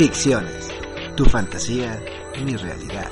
Ficciones, tu fantasía, mi realidad.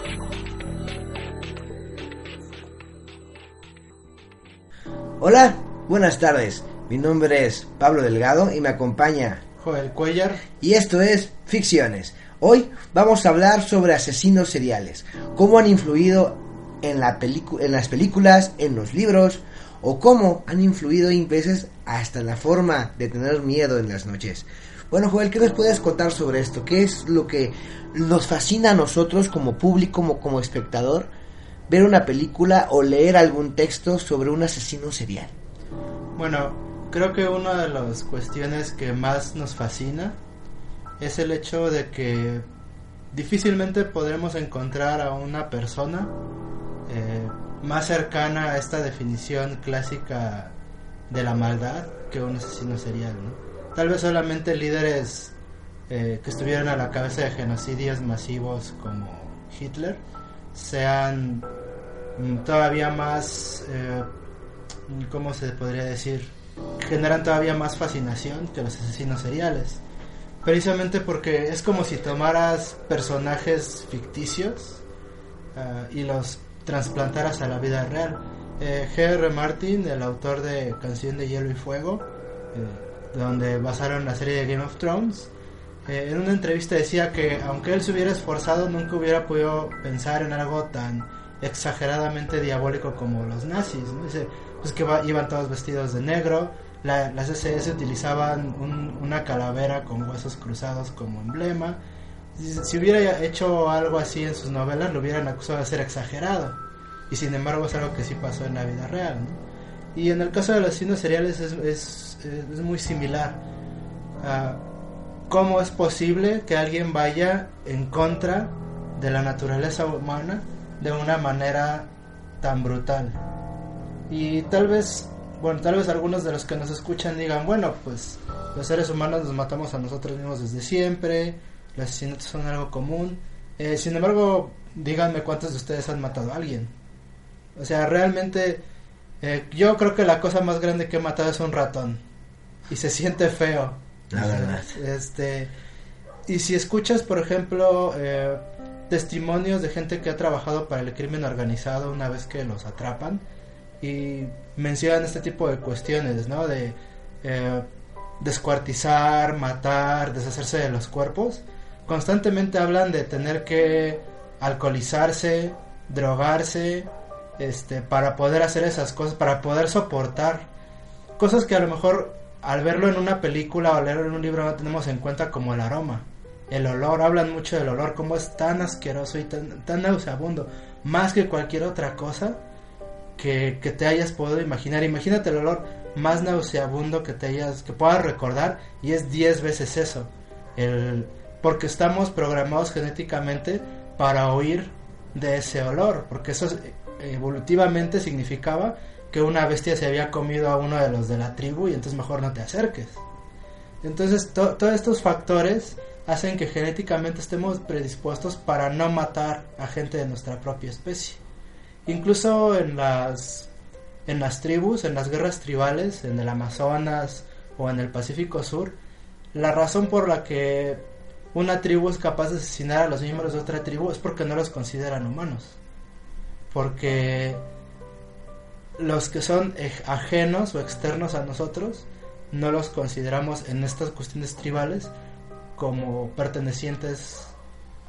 Hola, buenas tardes. Mi nombre es Pablo Delgado y me acompaña Joel Cuellar. Y esto es Ficciones. Hoy vamos a hablar sobre asesinos seriales, cómo han influido en, la en las películas, en los libros, o cómo han influido en veces hasta en la forma de tener miedo en las noches. Bueno, Joel, ¿qué nos puedes contar sobre esto? ¿Qué es lo que nos fascina a nosotros como público, como, espectador, ver una película o leer algún texto sobre un asesino serial? Bueno, creo que una de las cuestiones que más nos fascina es el hecho de que difícilmente podremos encontrar a una persona eh, más cercana a esta definición clásica de la maldad que un asesino serial, Tal vez solamente líderes eh, que estuvieran a la cabeza de genocidios masivos como Hitler sean mm, todavía más, eh, ¿cómo se podría decir? Generan todavía más fascinación que los asesinos seriales. Precisamente porque es como si tomaras personajes ficticios ah, y los trasplantaras a la vida real. Eh, G.R. Martin, el autor de Canción de Hielo y Fuego, eh, donde basaron la serie de Game of Thrones, eh, en una entrevista decía que aunque él se hubiera esforzado, nunca hubiera podido pensar en algo tan exageradamente diabólico como los nazis. Dice, pues que iban todos vestidos de negro, las SS utilizaban una calavera con huesos cruzados como emblema, si hubiera hecho algo así en sus novelas, lo hubieran acusado de ser exagerado. Y sin embargo es algo que sí pasó en la vida real. Y en el caso de los asesinos seriales es, es, es muy similar. Uh, ¿Cómo es posible que alguien vaya en contra de la naturaleza humana de una manera tan brutal? Y tal vez, bueno, tal vez algunos de los que nos escuchan digan, bueno, pues los seres humanos nos matamos a nosotros mismos desde siempre, los asesinatos son algo común. Eh, sin embargo, díganme cuántos de ustedes han matado a alguien. O sea, realmente eh, yo creo que la cosa más grande que he matado es un ratón. Y se siente feo. La verdad. Este, y si escuchas, por ejemplo, eh, testimonios de gente que ha trabajado para el crimen organizado una vez que los atrapan y mencionan este tipo de cuestiones, ¿no? De descuartizar, matar, deshacerse de los cuerpos constantemente hablan de tener que alcoholizarse, drogarse, este, para poder hacer esas cosas, para poder soportar cosas que a lo mejor al verlo en una película o leerlo en un libro no tenemos en cuenta como el aroma. El olor, hablan mucho del olor, como es tan asqueroso y tan, nauseabundo, más que cualquier otra cosa que, te hayas podido imaginar. Imagínate el olor más nauseabundo que te hayas, que puedas recordar y es 10 veces eso. El, porque estamos programados genéticamente para huir de ese olor, porque eso evolutivamente significaba que una bestia se había comido a uno de los de la tribu y entonces mejor no te acerques. Entonces todos estos factores hacen que genéticamente estemos predispuestos para no matar a gente de nuestra propia especie. Incluso en las en las tribus, en las guerras tribales, en el Amazonas o en el Pacífico Sur, la razón por la que una tribu es capaz de asesinar a los miembros de otra tribu es porque no los consideran humanos. Porque los que son ajenos o externos a nosotros no los consideramos en estas cuestiones tribales como pertenecientes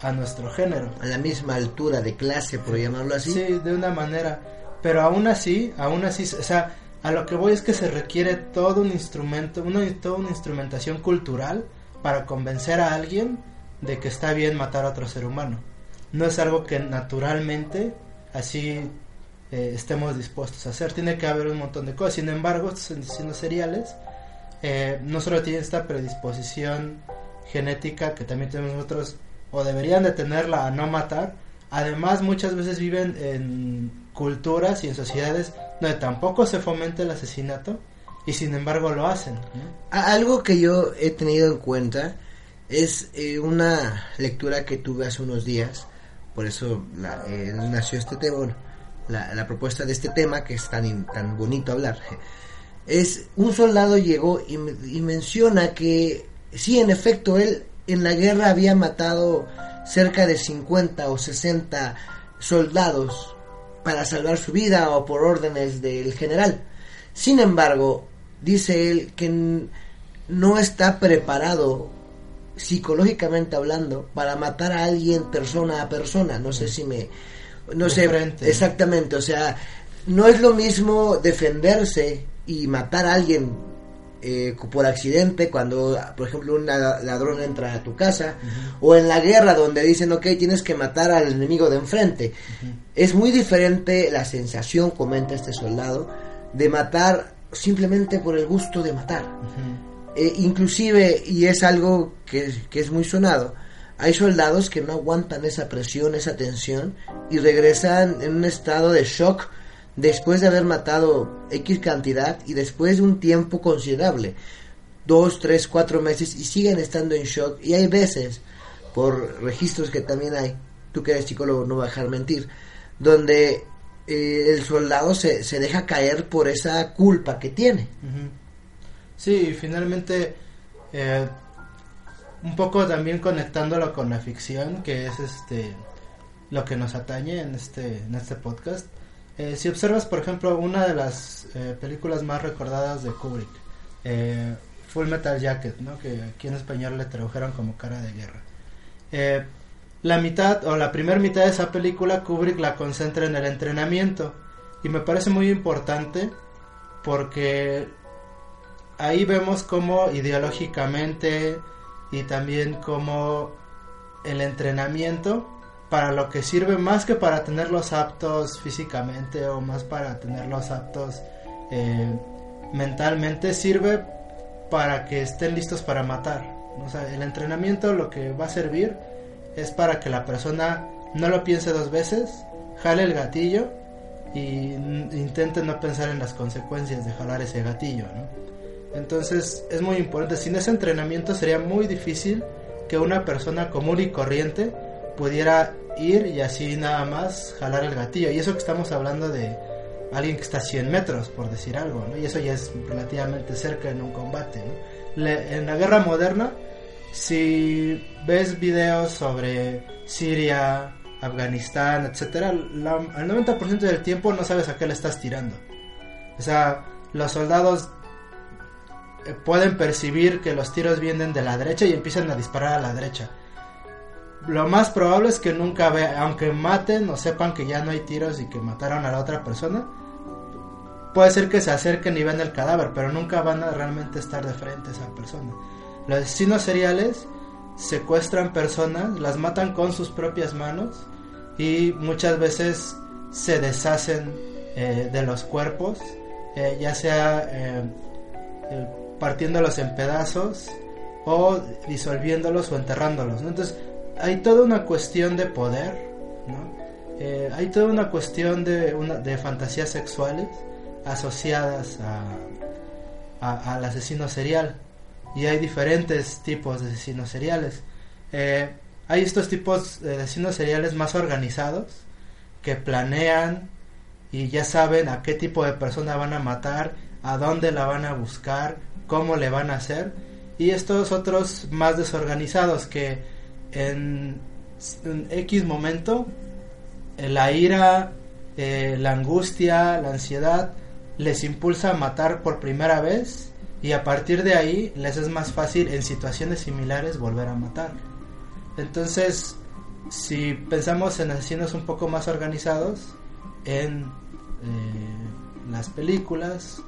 a nuestro género. A la misma altura de clase, por llamarlo así. Sí, de una manera. Pero aún así, aún así, o sea, a lo que voy es que se requiere todo un instrumento, una, toda una instrumentación cultural para convencer a alguien de que está bien matar a otro ser humano. No es algo que naturalmente así eh, estemos dispuestos a hacer. Tiene que haber un montón de cosas. Sin embargo, estos asesinos seriales eh, no solo tienen esta predisposición genética que también tenemos nosotros, o deberían de tenerla a no matar, además muchas veces viven en culturas y en sociedades donde tampoco se fomenta el asesinato y sin embargo lo hacen. Algo que yo he tenido en cuenta es eh, una lectura que tuve hace unos días, por eso eh, nació este tema, la, propuesta de este tema que es tan, tan bonito hablar. Es un soldado llegó y, menciona que sí, en efecto, él en la guerra había matado cerca de 50 o 60 soldados para salvar su vida o por órdenes del general. Sin embargo, dice él que no está preparado psicológicamente hablando para matar a alguien persona a persona. No sé si me... No sé, exactamente, o sea, no es lo mismo defenderse y matar a alguien eh, por accidente cuando, por ejemplo, un ladrón entra a tu casa, o en la guerra donde dicen, ok, tienes que matar al enemigo de enfrente. Es muy diferente la sensación, comenta este soldado, de matar simplemente por el gusto de matar. Eh, inclusive, y es algo que, que es muy sonado, hay soldados que no aguantan esa presión, esa tensión, y regresan en un estado de shock después de haber matado X cantidad y después de un tiempo considerable, dos, tres, cuatro meses, y siguen estando en shock. Y hay veces, por registros que también hay, tú que eres psicólogo no vas a dejar mentir, donde eh, el soldado se, se, deja caer por esa culpa que tiene. Sí, finalmente, eh, un poco también conectándolo con la ficción, que es este lo que nos atañe en este, en este podcast. Eh, si observas, por ejemplo, una de las eh, películas más recordadas de Kubrick, eh, Full Metal Jacket, ¿no? que aquí en español le tradujeron como cara de guerra. la mitad o la primera mitad de esa película Kubrick la concentra en el entrenamiento y me parece muy importante porque ahí vemos cómo ideológicamente y también cómo el entrenamiento para lo que sirve más que para tenerlos aptos físicamente o más para tenerlos aptos eh, mentalmente, sirve para que estén listos para matar. O sea, el entrenamiento lo que va a servir es para que la persona no lo piense dos veces, jale el gatillo y intente no pensar en las consecuencias de jalar ese gatillo. Entonces es muy importante, sin ese entrenamiento sería muy difícil que una persona común y corriente pudiera ir y así nada más jalar el gatillo. Y eso que estamos hablando de alguien que está a 100 metros, por decir algo, ¿no? Y eso ya es relativamente cerca en un combate, en la guerra moderna, si ves videos sobre Siria, Afganistán, etcétera, el 90% del tiempo no sabes a qué le estás tirando. O sea, los soldados pueden percibir que los tiros vienen de la derecha y empiezan a disparar a la derecha lo más probable es que nunca vean, aunque maten o sepan que ya no hay tiros y que mataron a la otra persona, puede ser que se acerquen y vean el cadáver, pero nunca van a realmente estar de frente a esa persona. Los asesinos seriales secuestran personas, las matan con sus propias manos y muchas veces se deshacen eh, de los cuerpos, eh, ya sea eh, partiéndolos en pedazos o disolviéndolos o enterrándolos. Entonces, hay toda una cuestión de poder, ¿no? Eh, hay toda una cuestión de, una, de fantasías sexuales asociadas a, al asesino serial. Y hay diferentes tipos de asesinos seriales. Eh, hay estos tipos de asesinos seriales más organizados que planean y ya saben a qué tipo de persona van a matar, a dónde la van a buscar, cómo le van a hacer. Y estos otros más desorganizados que en, X momento eh, la ira, eh, la angustia, la ansiedad les impulsa a matar por primera vez y a partir de ahí les es más fácil en situaciones similares volver a matar. Entonces, si pensamos en asesinos un poco más organizados, en eh, las películas,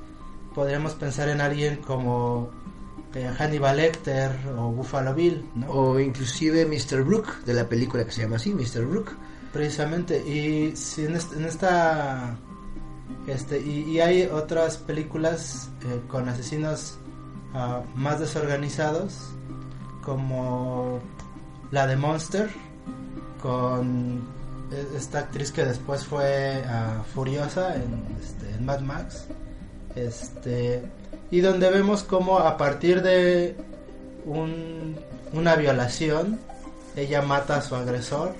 podríamos pensar en alguien como Hannibal Lecter o Buffalo Bill, O inclusive Mr. Brook, de la película que se llama así, Mr. Brook. Precisamente, y si en, esta... Este, y, hay otras películas eh, con asesinos ah, más desorganizados, como la de Monster, con e, esta actriz que después fue ah, Furiosa en, este, en Mad Max. Este, y donde vemos cómo a partir de una violación, ella mata a su agresor.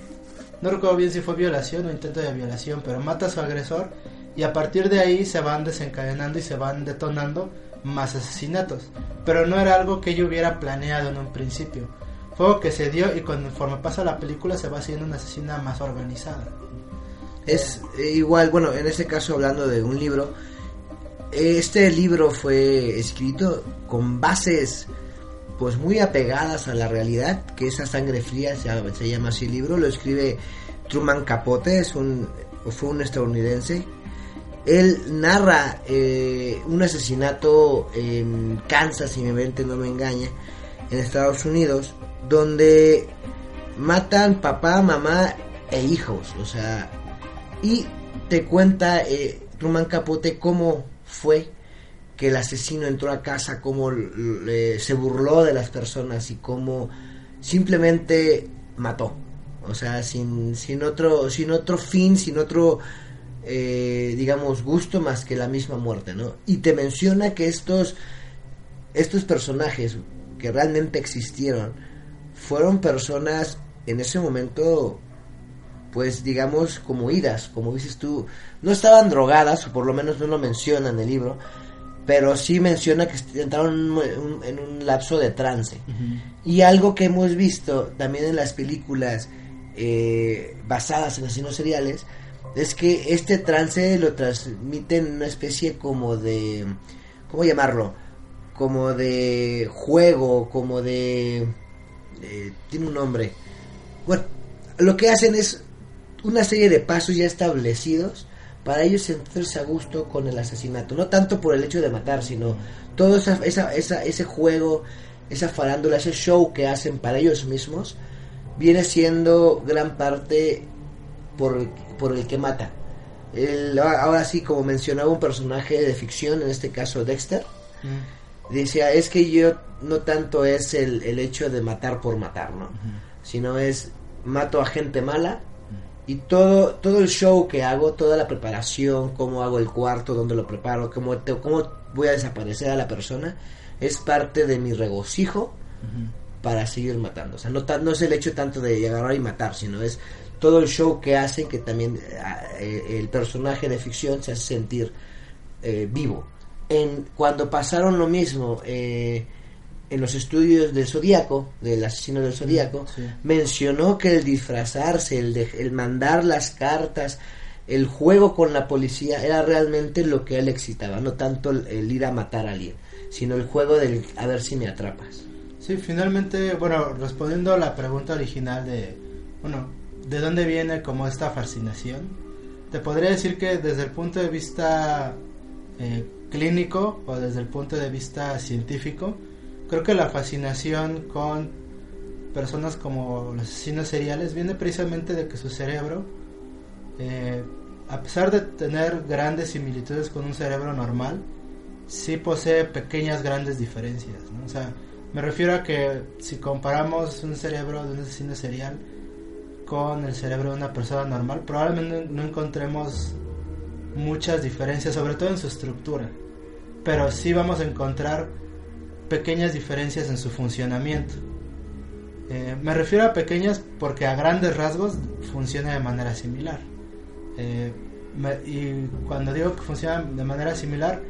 No recuerdo bien si fue violación o intento de violación, pero mata a su agresor y a partir de ahí se van desencadenando y se van detonando más asesinatos. Pero no era algo que ella hubiera planeado en un principio. juego que se dio y conforme pasa la película se va haciendo una asesina más organizada. Es eh, igual, bueno, en este caso hablando de un libro, este libro fue escrito con bases pues muy apegadas a la realidad, que esa sangre fría se, se llama así el libro, lo escribe Truman Capote, es un, fue un estadounidense. Él narra eh, un asesinato en Kansas, si mi mente no me engaña, en Estados Unidos, donde matan papá, mamá e hijos, o sea, y te cuenta eh, Truman Capote cómo fue que el asesino entró a casa, cómo se burló de las personas y cómo simplemente mató. O sea, sin, sin, otro, sin otro fin, sin otro, eh, digamos, gusto más que la misma muerte, ¿no? Y te menciona que estos, estos personajes que realmente existieron fueron personas en ese momento pues digamos como idas, como dices tú, no estaban drogadas, o por lo menos no lo menciona en el libro, pero sí menciona que entraron en un lapso de trance. Y algo que hemos visto también en las películas eh, basadas en asesinos seriales, es que este trance lo transmiten una especie como de, ¿cómo llamarlo? Como de juego, como de... tiene un nombre. Bueno, lo que hacen es una serie de pasos ya establecidos para ellos sentirse a gusto con el asesinato. No tanto por el hecho de matar, sino todo esa, esa, ese juego, esa farándula, ese show que hacen para ellos mismos, viene siendo gran parte por, por el que mata. ahora sí, como mencionaba un personaje de ficción, en este caso Dexter, mm. decía, es que yo no tanto es el, el hecho de matar por matar, ¿no? Sino es mato a gente mala y todo, todo el show que hago, toda la preparación, cómo hago el cuarto, dónde lo preparo, cómo, cómo voy a desaparecer a la persona, es parte de mi regocijo para seguir matando. O sea, no, no es el hecho tanto de agarrar y matar, sino es todo el show que hacen que también eh, el personaje de ficción se hace sentir eh, vivo. En, cuando pasaron lo mismo, eh, en los estudios del Zodíaco, del asesino del Zodíaco, mencionó que el disfrazarse, el, el mandar las cartas, el juego con la policía era realmente lo que a él excitaba, no tanto el, ir a matar a alguien, sino el juego del a ver si me atrapas. Sí, finalmente, bueno, respondiendo a la pregunta original de, bueno, ¿de dónde viene como esta fascinación? Te podría decir que desde el punto de vista eh, clínico o desde el punto de vista científico, creo que la fascinación con personas como los asesinos seriales viene precisamente de que su cerebro, eh, a pesar de tener grandes similitudes con un cerebro normal, sí posee pequeñas grandes diferencias. O sea, me refiero a que si comparamos un cerebro de un asesino serial con el cerebro de una persona normal, probablemente no encontremos muchas diferencias, sobre todo en su estructura. Pero sí vamos a encontrar pequeñas diferencias en su funcionamiento. Eh, me refiero a pequeñas porque a grandes rasgos funciona de manera similar. Eh, y cuando digo que funciona de manera similar,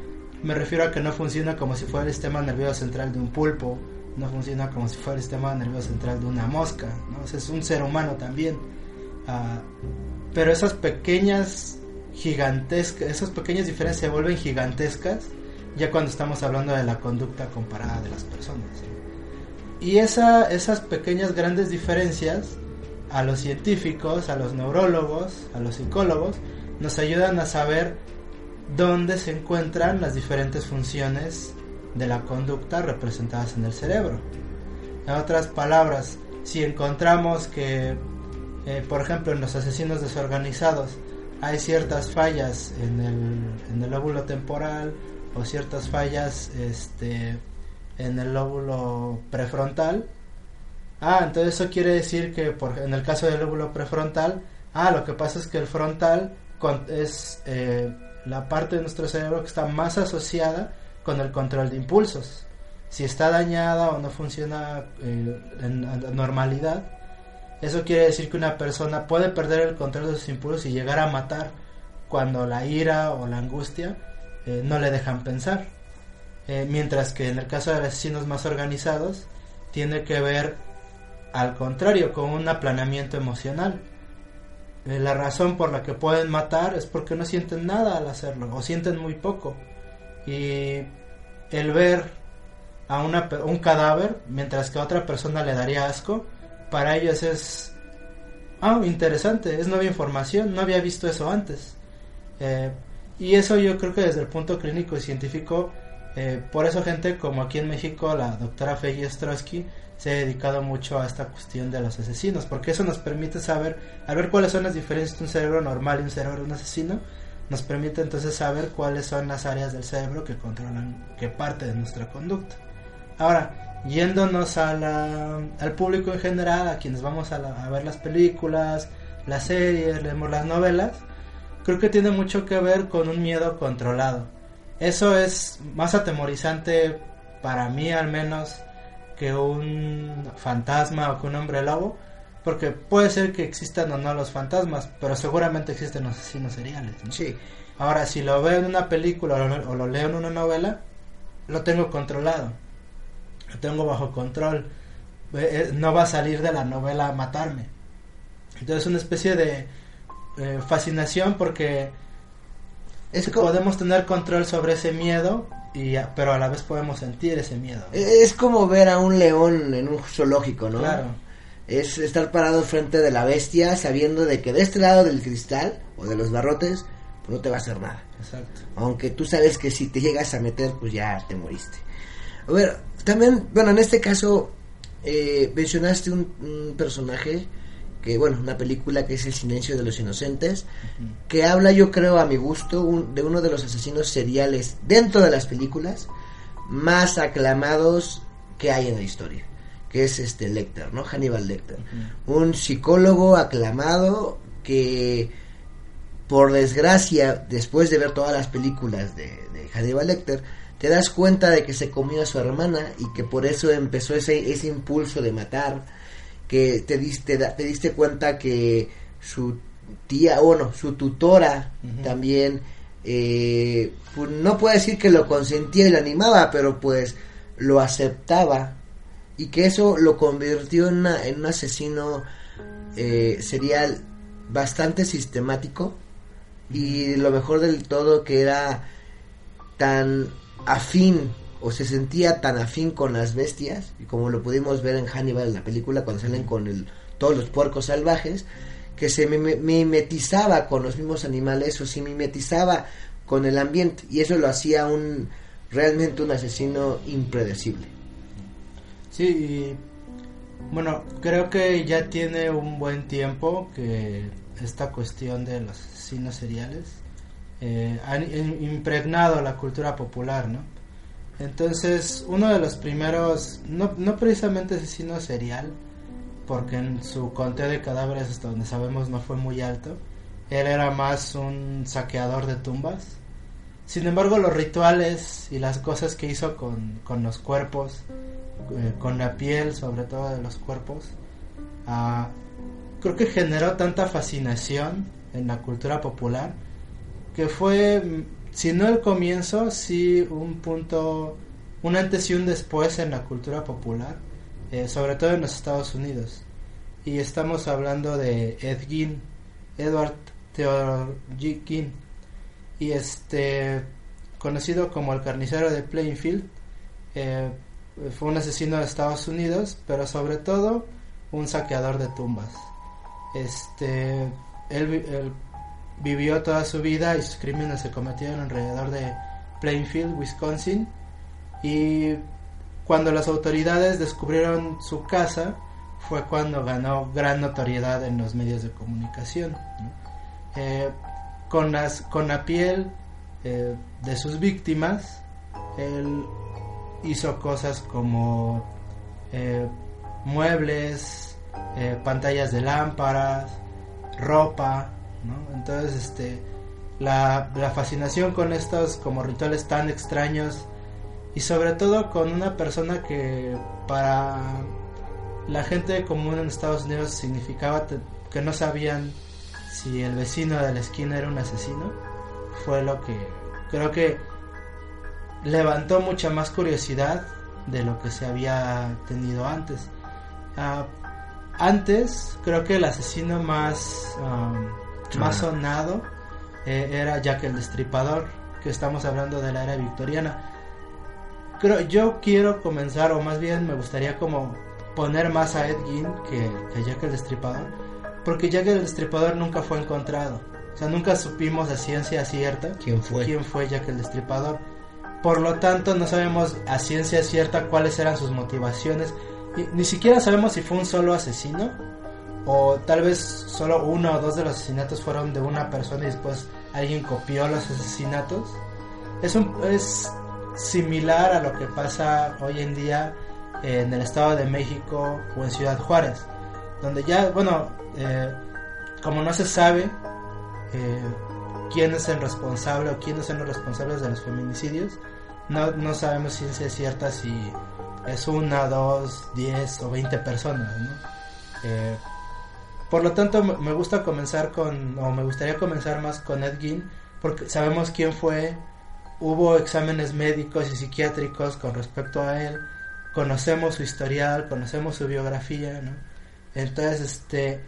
me refiero a que no funciona como si fuera el sistema nervioso central de un pulpo, no funciona como si fuera el sistema nervioso central de una mosca, ¿no? es un ser humano también. Ah, pero esas pequeñas gigantescas, esas pequeñas diferencias se vuelven gigantescas ya cuando estamos hablando de la conducta comparada de las personas. Y esa, esas pequeñas grandes diferencias a los científicos, a los neurólogos, a los psicólogos, nos ayudan a saber dónde se encuentran las diferentes funciones de la conducta representadas en el cerebro. En otras palabras, si encontramos que, eh, por ejemplo, en los asesinos desorganizados hay ciertas fallas en el, en el lóbulo temporal, o ciertas fallas este, en el lóbulo prefrontal. Ah, entonces eso quiere decir que por, en el caso del lóbulo prefrontal, ah, lo que pasa es que el frontal es eh, la parte de nuestro cerebro que está más asociada con el control de impulsos. Si está dañada o no funciona eh, en normalidad, eso quiere decir que una persona puede perder el control de sus impulsos y llegar a matar cuando la ira o la angustia eh, no le dejan pensar. Eh, mientras que en el caso de asesinos más organizados, tiene que ver al contrario, con un aplanamiento emocional. Eh, la razón por la que pueden matar es porque no sienten nada al hacerlo, o sienten muy poco. Y el ver a un cadáver, mientras que a otra persona le daría asco, para ellos es, ah, interesante, es nueva información, no había visto eso antes. Eh, y eso yo creo que desde el punto clínico y científico, eh, por eso gente como aquí en México, la doctora Feggy Ostrowski, se ha dedicado mucho a esta cuestión de los asesinos, porque eso nos permite saber, a ver cuáles son las diferencias de un cerebro normal y un cerebro de un asesino, nos permite entonces saber cuáles son las áreas del cerebro que controlan qué parte de nuestra conducta. Ahora, yéndonos a al público en general, a quienes vamos a, a ver las películas, las series, leemos las novelas, creo que tiene mucho que ver con un miedo controlado. Eso es más atemorizante para mí al menos que un fantasma o que un hombre lobo, porque puede ser que existan o no los fantasmas, pero seguramente existen asesinos seriales. Sí. Ahora, si lo veo en una película o lo, leo en una novela, lo tengo controlado, lo tengo bajo control, eh, eh, no va a salir de la novela a matarme. Entonces, una especie de eh, fascinación porque es podemos tener control sobre ese miedo y pero a la vez podemos sentir ese miedo. Es como ver a un león en un zoológico, ¿no? Claro. Es estar parado frente de la bestia sabiendo de que de este lado del cristal o de los barrotes pues no te va a hacer nada. Exacto. Aunque tú sabes que si te llegas a meter pues ya te moriste. A ver, también, bueno, en este caso eh, mencionaste un personaje que bueno, una película que es El silencio de los inocentes, que habla yo creo a mi gusto de uno de los asesinos seriales dentro de las películas más aclamados que hay en la historia, que es este Lecter, ¿no? Hannibal Lecter, un psicólogo aclamado que por desgracia, después de ver todas las películas de, de Hannibal Lecter, te das cuenta de que se comió a su hermana y que por eso empezó ese, ese impulso de matar que te diste, te diste cuenta que su tía, bueno, su tutora también, eh, pues no puedo decir que lo consentía y lo animaba, pero pues lo aceptaba. Y que eso lo convirtió en, en un asesino eh, serial bastante sistemático. Y lo mejor del todo que era tan afín o se sentía tan afín con las bestias, y como lo pudimos ver en Hannibal en la película, cuando salen con el, todos los puercos salvajes, que se mimetizaba con los mismos animales o se mimetizaba con el ambiente, y eso lo hacía un realmente un asesino impredecible. Sí, y bueno, creo que ya tiene un buen tiempo que esta cuestión de los asesinos seriales eh, han impregnado la cultura popular, ¿no? Entonces, uno de los primeros, no, no precisamente asesino serial, porque en su conteo de cadáveres hasta donde sabemos no fue muy alto, él era más un saqueador de tumbas. Sin embargo, los rituales y las cosas que hizo con, con los cuerpos, eh, con la piel sobre todo de los cuerpos, ah, creo que generó tanta fascinación en la cultura popular que fue si no el comienzo, sí un punto, un antes y un después en la cultura popular, eh, sobre todo en los Estados Unidos. Y estamos hablando de Ed Gein, Edward Theodore y este, conocido como el carnicero de Plainfield, eh, fue un asesino de Estados Unidos, pero sobre todo un saqueador de tumbas. Este, él, él vivió toda su vida y sus crímenes se cometieron alrededor de Plainfield, Wisconsin. Y cuando las autoridades descubrieron su casa, fue cuando ganó gran notoriedad en los medios de comunicación. Eh, con, las, con la piel eh, de sus víctimas, él hizo cosas como eh, muebles, pantallas de lámparas, ropa, entonces, este, la, fascinación con estos como rituales tan extraños y sobre todo con una persona que para la gente común en Estados Unidos significaba que no sabían si el vecino de la esquina era un asesino, fue lo que creo que levantó mucha más curiosidad de lo que se había tenido antes. Ah, antes creo que el asesino más, um, más sonado eh, era Jack el Destripador, que estamos hablando de la era victoriana. Creo, yo quiero comenzar, o más bien me gustaría como poner más a Ed Gein que, que Jack el Destripador, porque Jack el Destripador nunca fue encontrado. O sea, nunca supimos a ciencia cierta ¿Quién fue? quién fue Jack el Destripador. Por lo tanto, no sabemos a ciencia cierta cuáles eran sus motivaciones. Y ni siquiera sabemos si fue un solo asesino o tal vez solo uno o dos de los asesinatos fueron de una persona y después alguien copió los asesinatos. Es, es similar a lo que pasa hoy en día en el Estado de México o en Ciudad Juárez, donde ya, bueno, eh, como no se sabe eh, quién es el responsable o quiénes son los responsables de los feminicidios, no, no sabemos ciencia cierta si es una, dos, diez o veinte personas, ¿no? Eh, por lo tanto, me gusta comenzar con, o me gustaría comenzar más con Ed Gein, porque sabemos quién fue, hubo exámenes médicos y psiquiátricos con respecto a él, conocemos su historial, conocemos su biografía, ¿no? Entonces, este,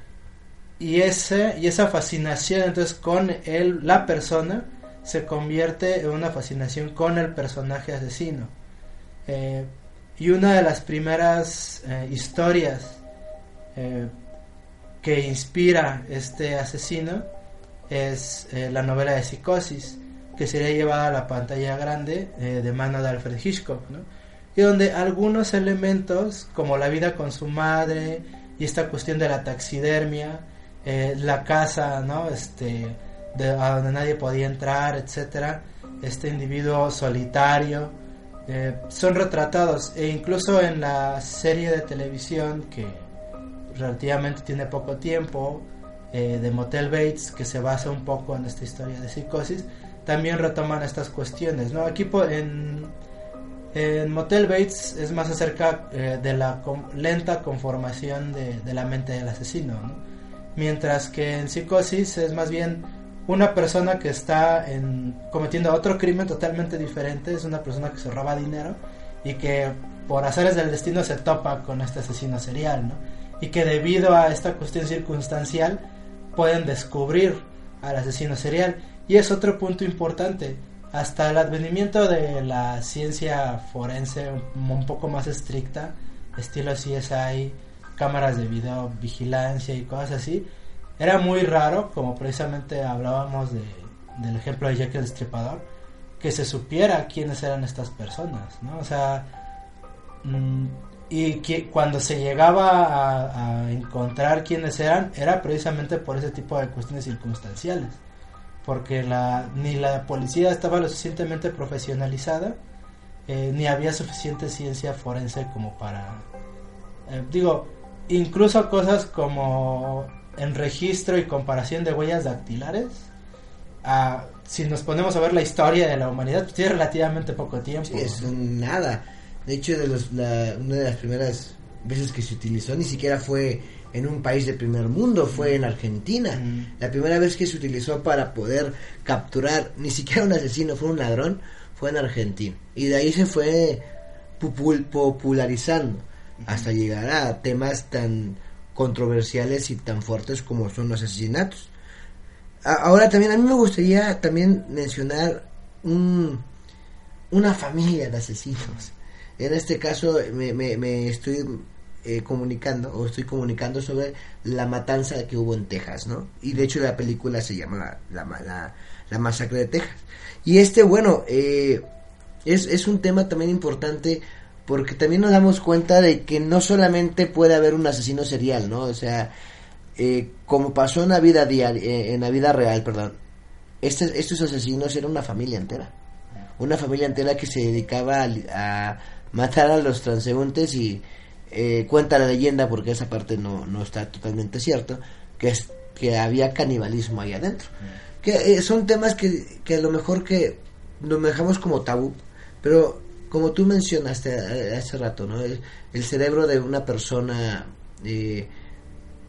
y ese, y esa fascinación, entonces, con él, la persona, se convierte en una fascinación con el personaje asesino. Eh, y una de las primeras eh, historias eh, que inspira este asesino es eh, la novela de Psicosis, que sería llevada a la pantalla grande eh, de mano de Alfred Hitchcock, y donde algunos elementos, como la vida con su madre y esta cuestión de la taxidermia, eh, la casa, ¿no? este, a donde nadie podía entrar, etcétera, este individuo solitario, son retratados e incluso en la serie de televisión que relativamente tiene poco tiempo eh, de Motel Bates que se basa un poco en esta historia de psicosis también retoman estas cuestiones no aquí en, Motel Bates es más acerca eh, de la lenta conformación de, la mente del asesino ¿no? mientras que en psicosis es más bien una persona que está en, cometiendo otro crimen totalmente diferente, es una persona que se roba dinero y que por azares del destino se topa con este asesino serial, ¿no? Y que debido a esta cuestión circunstancial pueden descubrir al asesino serial. Y es otro punto importante. Hasta el advenimiento de la ciencia forense un, poco más estricta, estilo CSI, cámaras de video, vigilancia y cosas así, era muy raro, como precisamente hablábamos de, del ejemplo de Jack el Destripador, que se supiera quiénes eran estas personas, ¿no? O sea, mm, y que cuando se llegaba a, a encontrar quiénes eran, era precisamente por ese tipo de cuestiones circunstanciales, porque la, ni la policía estaba lo suficientemente profesionalizada, eh, ni había suficiente ciencia forense como para, eh, digo, incluso cosas como en registro y comparación de huellas dactilares, ah, si nos ponemos a ver la historia de la humanidad, pues tiene relativamente poco tiempo. Sí, es nada. De hecho, de los, la- una de las primeras veces que se utilizó ni siquiera fue en un país de primer mundo, fue en Argentina. Mm. La primera vez que se utilizó para poder capturar ni siquiera un asesino, fue un ladrón, fue en Argentina. Y de ahí se fue popul- popularizando hasta llegar a temas tan controversiales y tan fuertes como son los asesinatos. Ahora también a mí me gustaría también mencionar un, una familia de asesinos. En este caso me, me, me estoy eh, comunicando o estoy comunicando sobre la matanza que hubo en Texas, ¿no? Y de hecho la película se llama La, la, ma- la- la masacre de Texas. Y este, bueno, eh, es, es un tema también importante porque también nos damos cuenta de que no solamente puede haber un asesino serial, ¿no? O sea, eh, como pasó en la vida diaria, eh, en la vida real, perdón, este- estos asesinos eran una familia entera. Una familia entera que se dedicaba a, a matar a los transeúntes y eh, cuenta la leyenda, porque esa parte no, no está totalmente cierto, que es que había canibalismo ahí adentro. Que eh, son temas que, que a lo mejor que nos dejamos como tabú, pero como tú mencionaste eh, hace rato, ¿no? El, el cerebro de una persona, eh,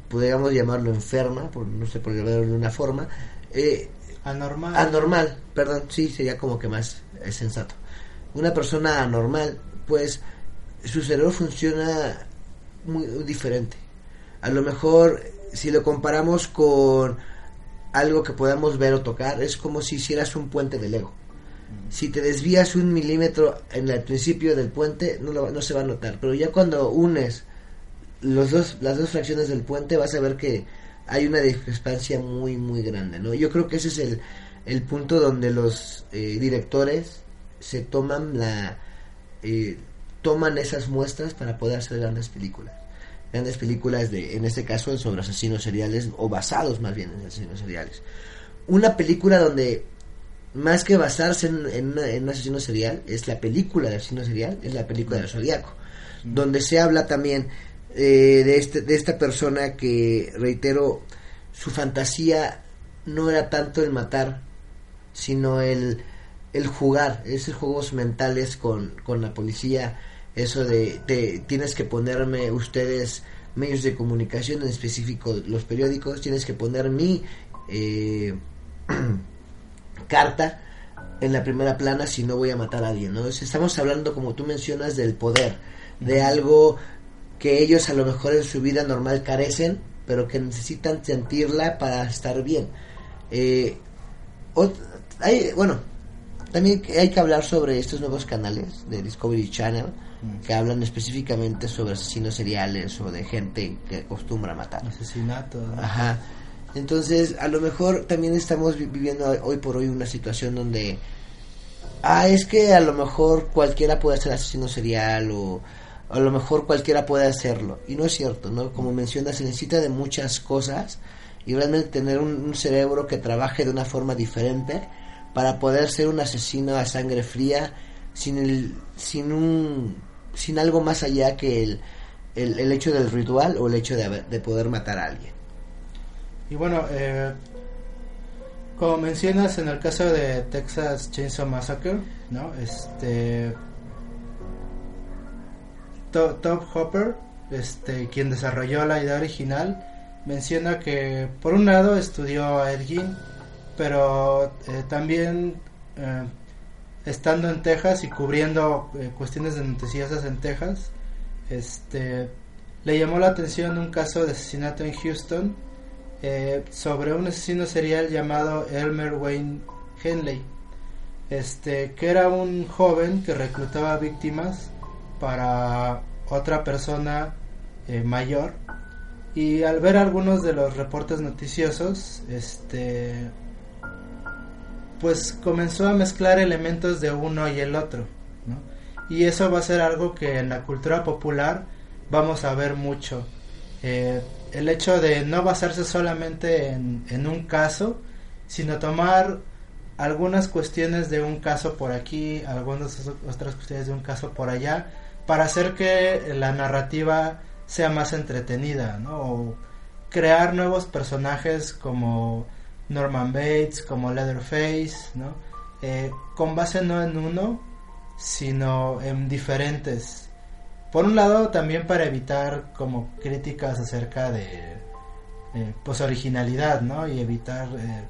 podríamos llamarlo enferma, por, no sé por llamarlo de una forma, eh, Anormal. anormal, perdón, sí, sería como que más sensato. Una persona anormal, pues su cerebro funciona muy diferente A lo mejor, si lo comparamos con algo que podamos ver o tocar, es como si hicieras un puente de Lego. Si te desvías un milímetro en el principio del puente, no, lo- no se va a notar. Pero ya cuando unes los dos, las dos fracciones del puente, vas a ver que hay una discrepancia muy, muy grande. ¿no? Yo creo que ese es el, el punto donde los eh, directores se toman la eh, toman esas muestras para poder hacer grandes películas. Grandes películas de en este caso sobre asesinos seriales o basados más bien en asesinos seriales. Una película donde más que basarse en, en una- en un asesino serial es la película de asesino serial es la película del zodiaco donde se habla también eh, de este de esta persona que reitero su fantasía no era tanto el matar sino el, el jugar, esos juegos mentales con, con la policía, eso de, de tienes que ponerme ustedes medios de comunicación, en específico los periódicos, tienes que poner mi eh, carta en la primera plana si no voy a matar a alguien, ¿no? Es- Estamos hablando, como tú mencionas, del poder, de algo que ellos a lo mejor en su vida normal carecen, pero que necesitan sentirla para estar bien. Eh, hay, bueno, también hay que hablar sobre estos nuevos canales de Discovery Channel que hablan específicamente sobre asesinos seriales o de gente que acostumbra a matar. Asesinato. ¿no? Ajá. Entonces, a lo mejor también estamos vi- viviendo hoy por hoy una situación donde ah, es que a lo mejor cualquiera puede ser asesino serial o a lo mejor cualquiera puede hacerlo. Y no es cierto, ¿no? Como mencionas, se necesita de muchas cosas y realmente tener un, un cerebro que trabaje de una forma diferente para poder ser un asesino a sangre fría sin el, sin un sin algo más allá que el, el, el hecho del ritual o el hecho de, de poder matar a alguien. Y bueno, eh, como mencionas en el caso de Texas Chainsaw Massacre, ¿no? Este To- Top Hopper, este quien desarrolló la idea original, menciona que por un lado estudió a Ed Gein, pero eh, también eh, estando en Texas y cubriendo eh, cuestiones de noticiosas en Texas, este le llamó la atención un caso de asesinato en Houston sobre un asesino serial llamado Elmer Wayne Henley, este que era un joven que reclutaba víctimas para otra persona mayor y al ver algunos de los reportes noticiosos, este pues comenzó a mezclar elementos de uno y el otro. Y eso va a ser algo que en la cultura popular vamos a ver mucho. Eh, el hecho de no basarse solamente en, en un caso, sino tomar algunas cuestiones de un caso por aquí, algunas otras cuestiones de un caso por allá, para hacer que la narrativa sea más entretenida, ¿no? O crear nuevos personajes como Norman Bates, como Leatherface, ¿no? Eh, con base no en uno, sino en diferentes. Por un lado, también para evitar como críticas acerca de eh, pues originalidad, ¿no? Y evitar eh,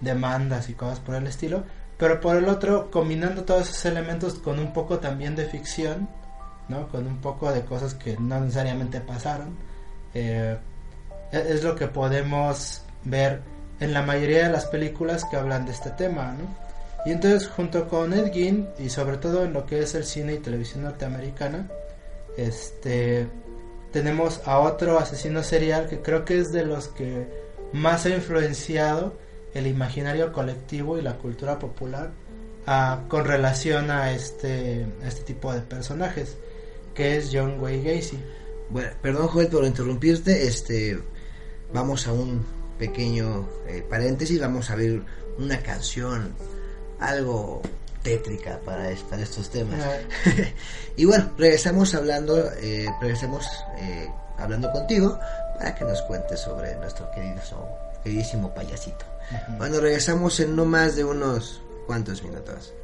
demandas y cosas por el estilo. Pero por el otro, combinando todos esos elementos con un poco también de ficción, ¿no? Con un poco de cosas que no necesariamente pasaron. es es lo que podemos ver en la mayoría de las películas que hablan de este tema, ¿no? Y entonces junto con Ed Gein y sobre todo en lo que es el cine y televisión norteamericana, este tenemos a otro asesino serial que creo que es de los que más ha influenciado el imaginario colectivo y la cultura popular ah, con relación a este, a este tipo de personajes, que es John Wayne Gacy. Bueno, perdón Joel por interrumpirte, este vamos a un pequeño eh, paréntesis, vamos a ver una canción algo tétrica para, es- para estos temas. Y bueno, regresamos hablando, eh, regresamos eh, hablando contigo para que nos cuentes sobre nuestro querido, queridísimo payasito. ujú. Bueno, regresamos en no más de unos cuantos minutos.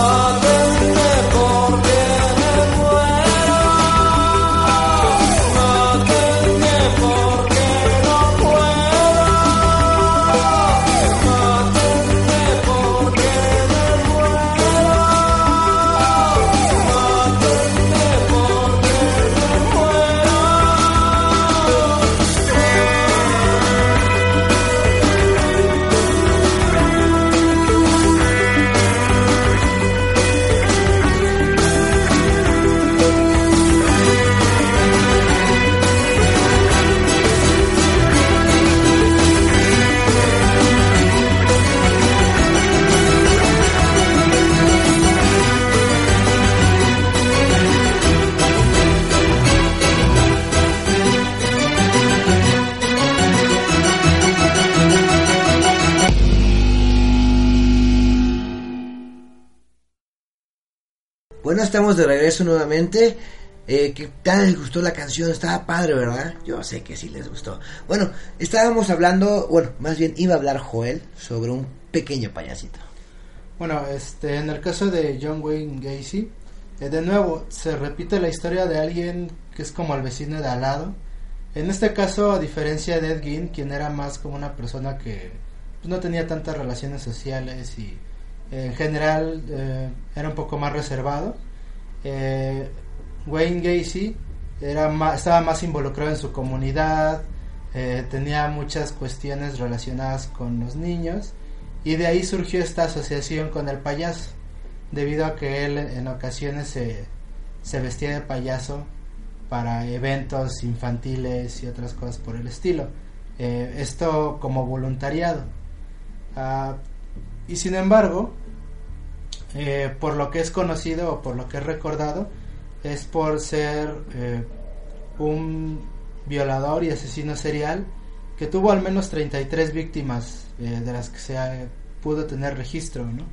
Oh. Estamos de regreso nuevamente. Eh, ¿Qué tal les gustó la canción? Estaba padre, ¿verdad? Yo sé que sí les gustó. Bueno, estábamos hablando, bueno, más bien iba a hablar Joel sobre un pequeño payasito. Bueno, este, en el caso de John Wayne Gacy, eh, de nuevo se repite la historia de alguien que es como el vecino de al lado. En este caso, a diferencia de Ed Gein, quien era más como una persona que pues, no tenía tantas relaciones sociales y en general eh, era un poco más reservado. Eh, Wayne Gacy era estaba más involucrado en su comunidad, eh, tenía muchas cuestiones relacionadas con los niños y de ahí surgió esta asociación con el payaso, debido a que él en ocasiones se, se vestía de payaso para eventos infantiles y otras cosas por el estilo. esto como voluntariado. Ah, y sin embargo, eh, por lo que es conocido o por lo que es recordado, es por ser eh, un violador y asesino serial que tuvo al menos 33 víctimas eh, de las que se pudo tener registro, ¿no?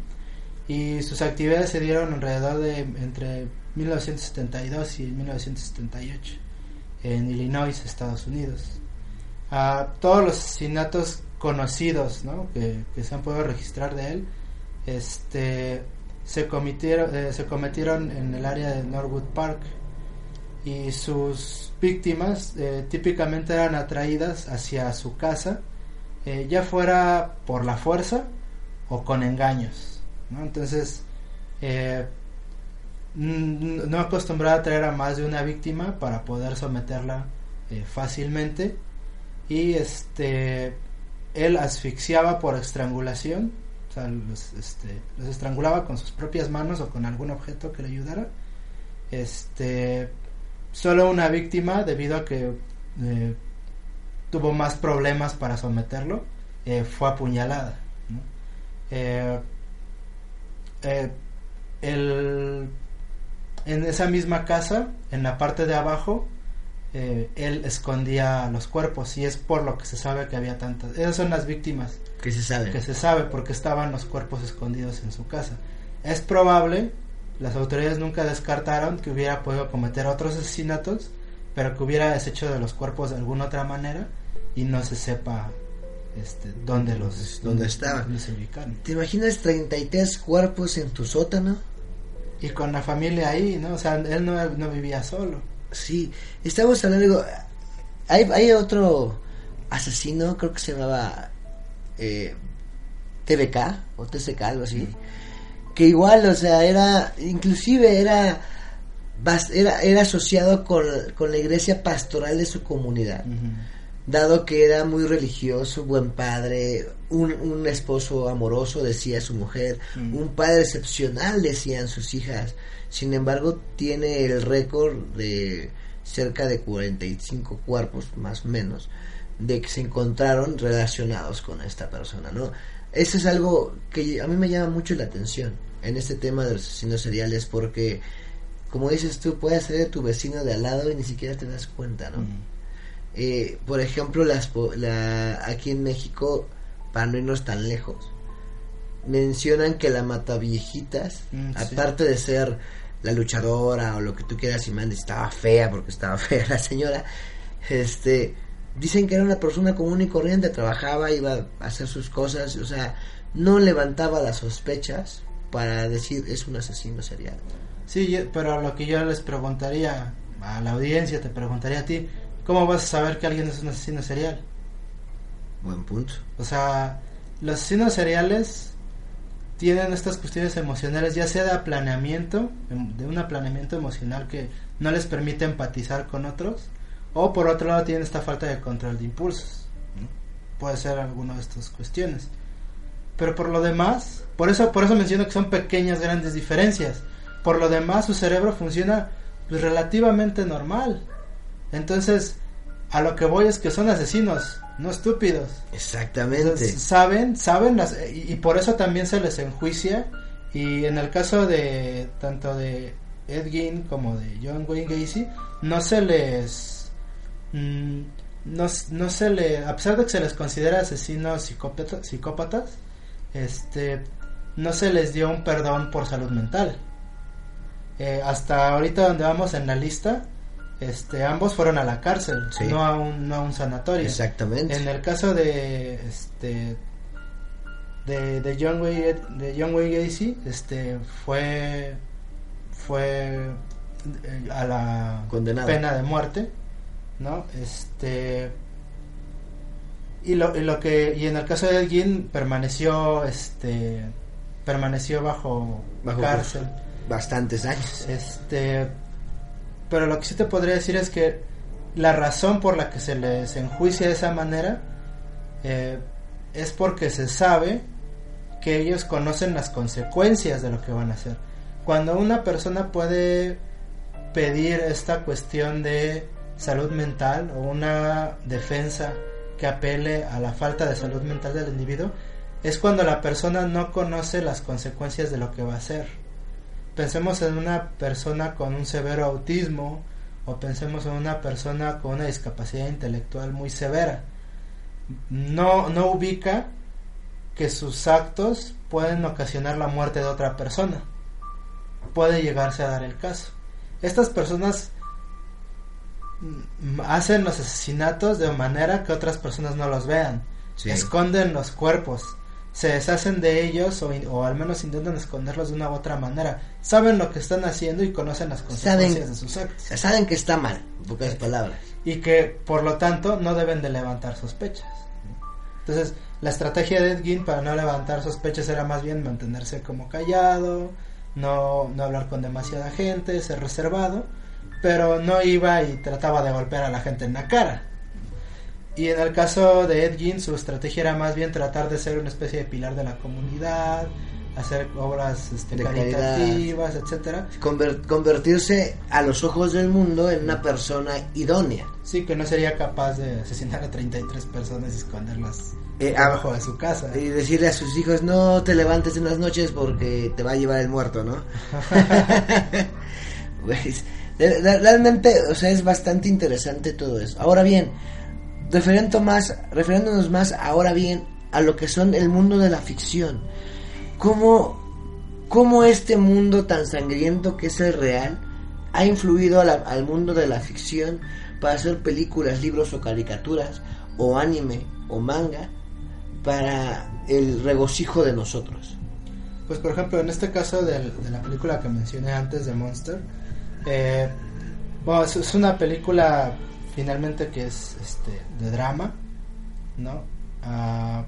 Y sus actividades se dieron alrededor de entre 1972 y 1978 en Illinois, Estados Unidos. A todos los asesinatos conocidos ¿no? que, que, se han podido registrar de él este se cometieron, eh, se cometieron en el área de Norwood Park y sus víctimas eh, típicamente eran atraídas hacia su casa, eh, ya fuera por la fuerza o con engaños. ¿no? Entonces, no acostumbraba a traer a más de una víctima para poder someterla fácilmente y este él asfixiaba por estrangulación los, este, los estrangulaba con sus propias manos o con algún objeto que le ayudara. Este, solo una víctima, debido a que eh, tuvo más problemas para someterlo, eh, fue apuñalada. Eh, el, en esa misma casa, en la parte de abajo, él escondía los cuerpos y es por lo que se sabe que había tantas. Esas son las víctimas. Que se sabe. Que se sabe porque estaban los cuerpos escondidos en su casa. Es probable, las autoridades nunca descartaron que hubiera podido cometer otros asesinatos, pero que hubiera deshecho de los cuerpos de alguna otra manera y no se sepa este, dónde los dónde estaban. se ¿Te imaginas 33 cuerpos en tu sótano? Y con la familia ahí, ¿no? O sea, él no, no vivía solo. Sí, estamos hablando. Hay, hay otro asesino, creo que se llamaba eh, TBK o TCK, algo así. Que igual, o sea, era. Inclusive era. Era, era asociado con, la iglesia pastoral de su comunidad. Dado que era muy religioso, buen padre, un, un esposo amoroso, decía su mujer, un padre excepcional, decían sus hijas sin embargo, tiene el récord de cerca de 45 cuerpos, más o menos, de que se encontraron relacionados con esta persona, ¿no? Eso es algo que a mí me llama mucho la atención en este tema de los asesinos seriales porque, como dices tú, puede ser de tu vecino de al lado y ni siquiera te das cuenta, ¿no? Eh, por ejemplo, las, aquí en México, para no irnos tan lejos, mencionan que la Mataviejitas, mm, aparte de ser la luchadora o lo que tú quieras y mandes estaba fea porque estaba fea la señora este dicen que era una persona común y corriente trabajaba iba a hacer sus cosas o sea no levantaba las sospechas para decir es un asesino serial sí pero lo que yo les preguntaría a la audiencia te preguntaría a ti cómo vas a saber que alguien es un asesino serial buen punto. O sea los asesinos seriales tienen estas cuestiones emocionales, ya sea de planeamiento, de un planeamiento emocional que no les permite empatizar con otros, o por otro lado tienen esta falta de control de impulsos. Puede ser alguna de estas cuestiones. Pero por lo demás, por eso, por eso menciono que son pequeñas, grandes diferencias. Por lo demás, su cerebro funciona pues, relativamente normal. Entonces, a lo que voy es que son asesinos, no estúpidos. Exactamente. saben, saben, las, y, por eso también se les enjuicia. Y en el caso de tanto de Ed Gein como de John Wayne Gacy, no se les. Mm, no, no, se le. A pesar de que se les considera asesinos psicópatas, psicópatas, este. No se les dio un perdón por salud mental. Eh, hasta ahorita donde vamos en la lista, este, ambos fueron a la cárcel, no, a un, no a un sanatorio. Exactamente. En el caso de este de, de John Wayne de John Wayne Gacy, este fue fue eh, a la pena de muerte, ¿no? Este y lo, y lo que y en el caso de Elgin permaneció este permaneció bajo, bajo cárcel bastantes años. Este pero lo que sí te podría decir es que la razón por la que se les enjuicia de esa manera eh, es porque se sabe que ellos conocen las consecuencias de lo que van a hacer. Cuando una persona puede pedir esta cuestión de salud mental o una defensa que apele a la falta de salud mental del individuo, es cuando la persona no conoce las consecuencias de lo que va a hacer. Pensemos en una persona con un severo autismo o pensemos en una persona con una discapacidad intelectual muy severa. No, no ubica que sus actos pueden ocasionar la muerte de otra persona. Puede llegarse a dar el caso. Estas personas hacen los asesinatos de manera que otras personas no los vean. Esconden los cuerpos. Se deshacen de ellos o, al menos intentan esconderlos de una u otra manera. Saben lo que están haciendo y conocen las consecuencias de sus actos. Saben que está mal, pocas palabras. Y que por lo tanto no deben de levantar sospechas. Entonces, la estrategia de Edgin para no levantar sospechas era más bien mantenerse como callado, no, no hablar con demasiada gente, ser reservado, pero no iba y trataba de golpear a la gente en la cara. Y en el caso de Edgin, su estrategia era más bien tratar de ser una especie de pilar de la comunidad, hacer obras este, caritativas, etcétera. convertirse a los ojos del mundo en una persona idónea. Sí, que no sería capaz de asesinar a 33 personas y esconderlas eh, abajo de su casa. Y decirle a sus hijos, no te levantes en las noches porque te va a llevar el muerto, ¿no? pues, realmente, o sea, es bastante interesante todo eso. Ahora bien, referendo más, refiriéndonos más ahora bien a lo que son el mundo de la ficción cómo, cómo este mundo tan sangriento que es el real ha influido al mundo de la ficción para hacer películas, libros o caricaturas, o anime o manga, para el regocijo de nosotros. Pues por ejemplo, en este caso de, la película que mencioné antes de Monster, eh, bueno, es, una película finalmente que es este, de drama, ¿no? Ah,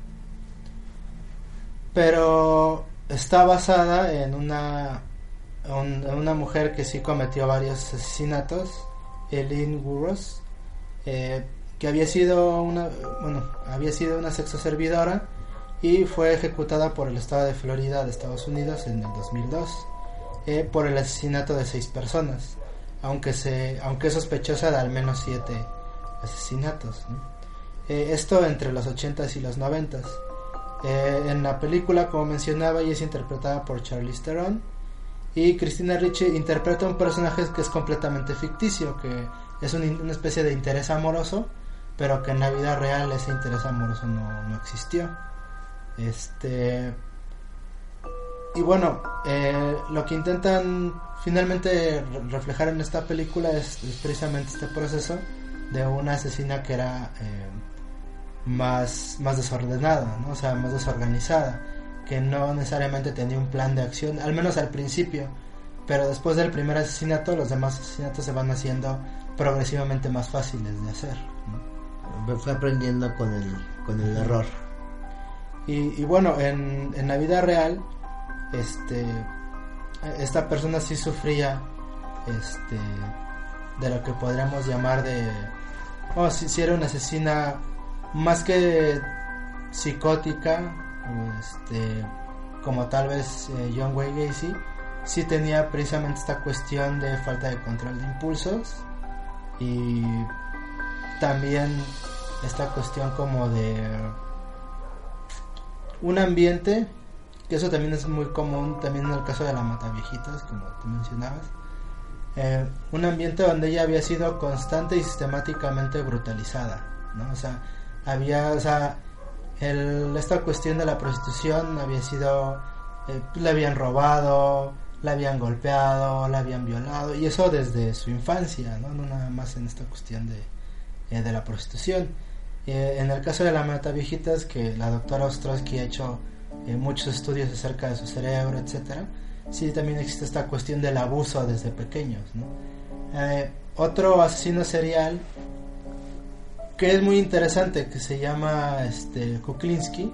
pero está basada en una una mujer que sí cometió varios asesinatos, Eileen Burroughs, eh, que había sido una bueno había sido una sexo servidora y fue ejecutada por el estado de Florida de Estados Unidos en el 2002 eh, por el asesinato de seis personas, aunque se aunque es sospechosa de al menos siete asesinatos. Eh, esto entre los 80s y los 90s. Eh, en la película, como mencionaba, ella es interpretada por Charlize Theron. Y Christina Ricci interpreta un personaje que es completamente ficticio, que es una especie de interés amoroso, pero que en la vida real ese interés amoroso no, existió. Este. Y bueno, eh, lo que intentan finalmente reflejar en esta película es, precisamente este proceso de una asesina que era eh, más, más desordenada, ¿no? o sea, más desorganizada, que no necesariamente tenía un plan de acción, al menos al principio, pero después del primer asesinato los demás asesinatos se van haciendo progresivamente más fáciles de hacer. Fue aprendiendo con el, con el error. Y, bueno, en, en, la vida real, este, esta persona sí sufría este, de lo que podríamos llamar de... Oh, si, era una asesina más que psicótica, este, como tal vez eh, John Wayne Gacy, sí tenía precisamente esta cuestión de falta de control de impulsos y también esta cuestión como de un ambiente que eso también es muy común también en el caso de la Mataviejitas como tú mencionabas eh, un ambiente donde ella había sido constante y sistemáticamente brutalizada ¿no? o sea había, o sea, el, esta cuestión de la prostitución había sido, eh, le habían robado, la habían golpeado, la habían violado, y eso desde su infancia, no, no nada más en esta cuestión de, eh, de la prostitución. En el caso de la mata viejitas, que la doctora Ostrowski ha hecho eh, muchos estudios acerca de su cerebro, etcétera, sí también existe esta cuestión del abuso desde pequeños. otro asesino serial que es muy interesante, que se llama este, Kuklinski.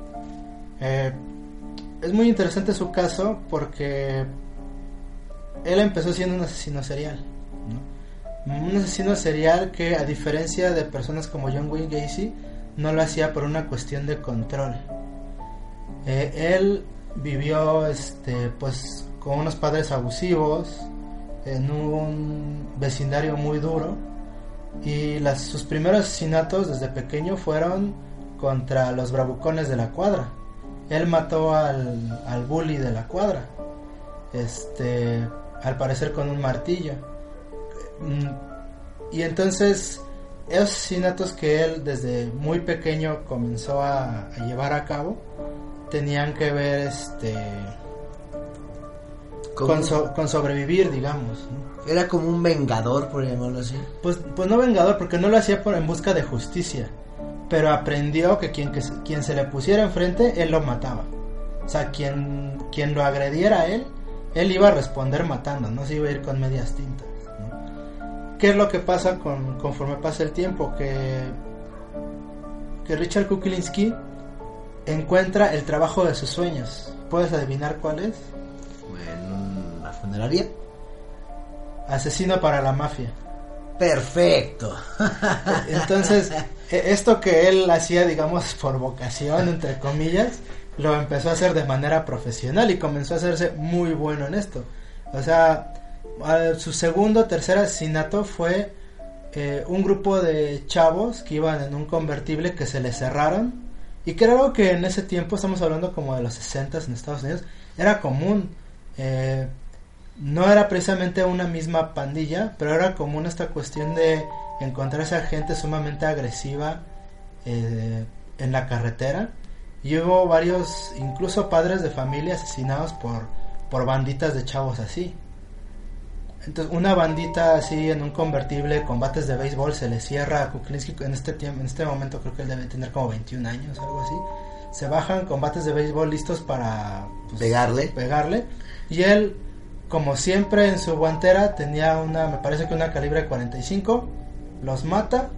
es muy interesante su caso porque él empezó siendo un asesino serial. Un asesino serial que a diferencia de personas como John Wayne Gacy, no lo hacía por una cuestión de control. Eh, él vivió este pues con unos padres abusivos en un vecindario muy duro y sus primeros asesinatos desde pequeño fueron contra los bravucones de la cuadra. Él mató al, al bully de la cuadra. Este, al parecer con un martillo. Mm, y entonces, esos asesinatos que él desde muy pequeño comenzó a, llevar a cabo, tenían que ver este con, con, sobrevivir, digamos. Era como un vengador, por llamarlo así. Pues, pues no vengador, porque no lo hacía por, en busca de justicia, pero aprendió que quien, que quien se le pusiera enfrente, él lo mataba. O sea, quien, quien lo agrediera a él, él iba a responder matando, no se iba a ir con medias tintas. ¿Qué es lo que pasa con, conforme pasa el tiempo? Que, que Richard Kuklinski encuentra el trabajo de sus sueños. ¿Puedes adivinar cuál es? En la funeraria. Asesino para la mafia. Perfecto. Entonces, e, esto que él hacía, digamos, por vocación, entre comillas, lo empezó a hacer de manera profesional y comenzó a hacerse muy bueno en esto. O sea, su segundo o tercer asesinato fue eh, un grupo de chavos que iban en un convertible que se les cerraron y creo que en ese tiempo, estamos hablando como de los 60 en Estados Unidos, era común. Eh, no era precisamente una misma pandilla, pero era común esta cuestión de encontrar a gente sumamente agresiva eh, en la carretera y hubo varios, incluso padres de familia asesinados por, por banditas de chavos así. Entonces, una bandita así en un convertible, combates de béisbol, se le cierra a Kuklinski. En este, tiempo, en este momento creo que él debe tener como 21 años, algo así. Se bajan combates de béisbol listos para pues, pegarle. pegarle. Y él, como siempre en su guantera, tenía una, me parece que una calibre 45. Los mata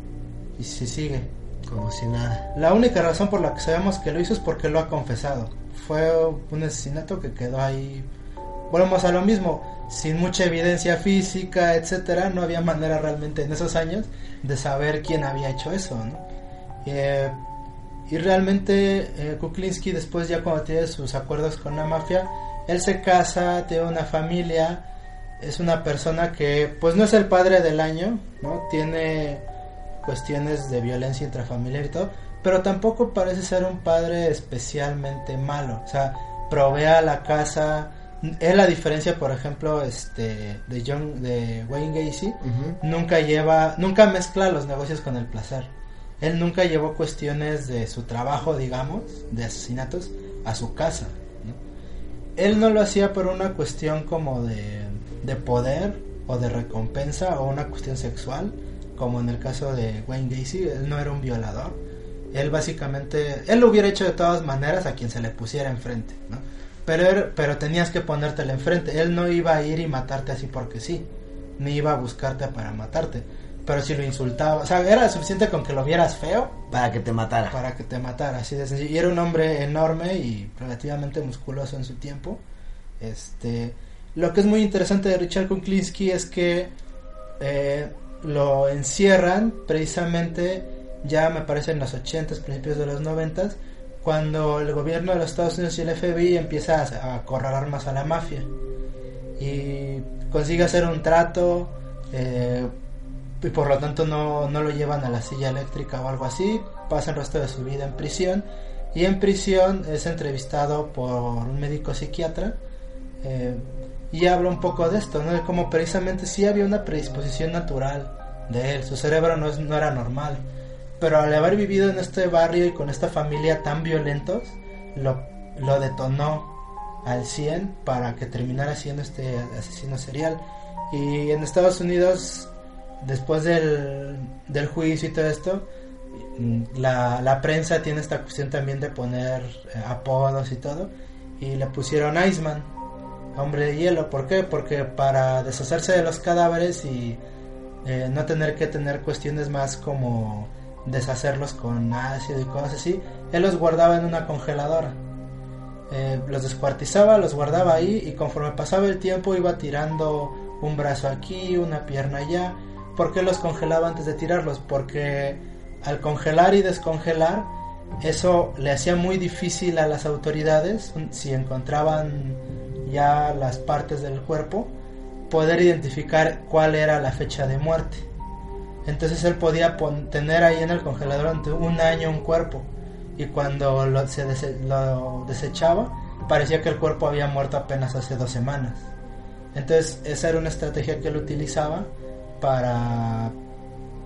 y se sigue. Como si nada. La única razón por la que sabemos que lo hizo es porque lo ha confesado. Fue un asesinato que quedó ahí. Volvemos a lo mismo, sin mucha evidencia física, etcétera, no había manera realmente en esos años de saber quién había hecho eso, eh, y realmente eh, Kuklinski después ya cuando tiene sus acuerdos con la mafia, él se casa, tiene una familia, es una persona que pues no es el padre del año, ¿no? Tiene cuestiones de violencia intrafamiliar y todo, pero tampoco parece ser un padre especialmente malo, o sea, provee la casa, él a diferencia por ejemplo este de John de Wayne Gacy. Nunca lleva nunca mezcla los negocios con el placer. Él nunca llevó cuestiones de su trabajo digamos de asesinatos a su casa él no lo hacía por una cuestión como de, de poder o de recompensa o una cuestión sexual como en el caso de Wayne Gacy, él no era un violador. Él básicamente, él lo hubiera hecho de todas maneras a quien se le pusiera enfrente, ¿no? Pero, pero tenías que ponértelo enfrente. Él no iba a ir y matarte así porque sí, ni iba a buscarte para matarte. Pero si lo insultaba, o sea, era suficiente con que lo vieras feo. Para que te matara. Para que te matara, así de sencillo. Y era un hombre enorme y relativamente musculoso en su tiempo. Este, lo que es muy interesante de Richard Kuklinski es que eh, lo encierran precisamente ya me parece en los 80 principios de los 90 cuando el gobierno de los Estados Unidos y el FBI empieza a, acorralar más a la mafia y consigue hacer un trato eh, y por lo tanto no, no, lo llevan a la silla eléctrica o algo así, pasa el resto de su vida en prisión y en prisión es entrevistado por un médico psiquiatra eh, y habla un poco de esto, ¿no? De cómo precisamente sí había una predisposición natural de él, su cerebro no, es, no era normal, pero al haber vivido en este barrio y con esta familia tan violentos, lo, lo detonó al 100 para que terminara siendo este asesino serial. Y en Estados Unidos, después del, del juicio y todo esto, la, la, prensa tiene esta cuestión también de poner eh, apodos y todo. Y le pusieron Iceman, hombre de hielo. ¿Por qué? Porque para deshacerse de los cadáveres y eh, no tener que tener cuestiones más como deshacerlos con ácido y cosas así, él los guardaba en una congeladora. Eh, los descuartizaba, los guardaba ahí y conforme pasaba el tiempo iba tirando un brazo aquí, una pierna allá. ¿Por qué los congelaba antes de tirarlos? Porque al congelar y descongelar, eso le hacía muy difícil a las autoridades, si encontraban ya las partes del cuerpo, poder identificar cuál era la fecha de muerte. Entonces él podía tener ahí en el congelador durante un año un cuerpo y cuando lo, se lo desechaba parecía que el cuerpo había muerto apenas hace dos semanas. Entonces esa era una estrategia que él utilizaba para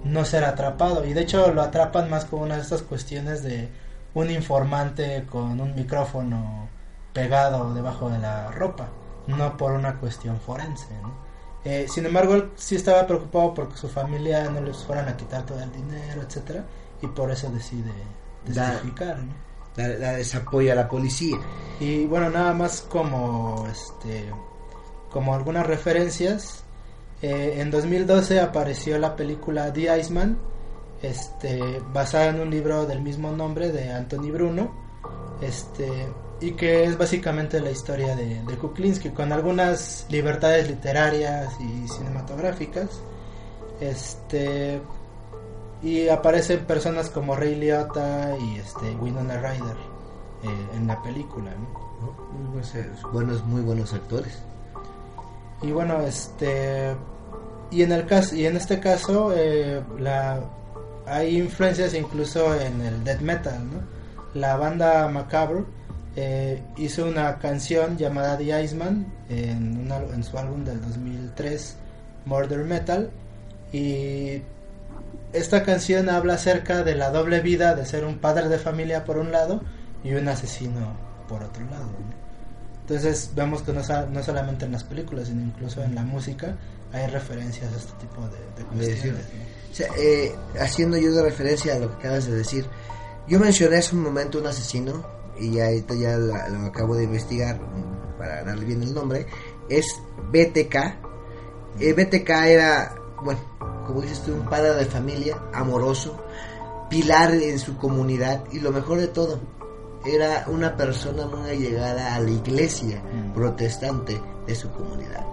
no ser atrapado y de hecho lo atrapan más con una de estas cuestiones de un informante con un micrófono pegado debajo de la ropa, no por una cuestión forense. Eh, sin embargo, él sí estaba preocupado porque su familia no les fueran a quitar todo el dinero, etcétera, y por eso decide descalificar. La, desapoya a la policía. Y bueno, nada más como este como algunas referencias. Eh, en 2012 apareció la película The Iceman, este, basada en un libro del mismo nombre de Anthony Bruno. Este, y que es básicamente la historia de, de Kuklinski con algunas libertades literarias y cinematográficas este y aparecen personas como Ray Liotta y este Winona Ryder eh, en la película buenos muy buenos actores. Y bueno este y en el caso y en este caso eh, la hay influencias incluso en el death metal ¿no? la banda Macabre eh, hizo una canción llamada The Iceman en, en su álbum del 2003, Murder Metal, y esta canción habla acerca de la doble vida de ser un padre de familia por un lado y un asesino por otro lado. Entonces vemos que no, no, solamente en las películas, sino incluso en la música hay referencias a este tipo de, cuestiones. Eh, haciendo yo de referencia a lo que acabas de decir, yo mencioné hace un momento un asesino y ya, ya lo acabo de investigar para darle bien el nombre, es BTK. Eh, BTK era, bueno, como dices tú, un padre de familia, amoroso, pilar en su comunidad y lo mejor de todo, era una persona muy allegada a la iglesia mm. protestante de su comunidad.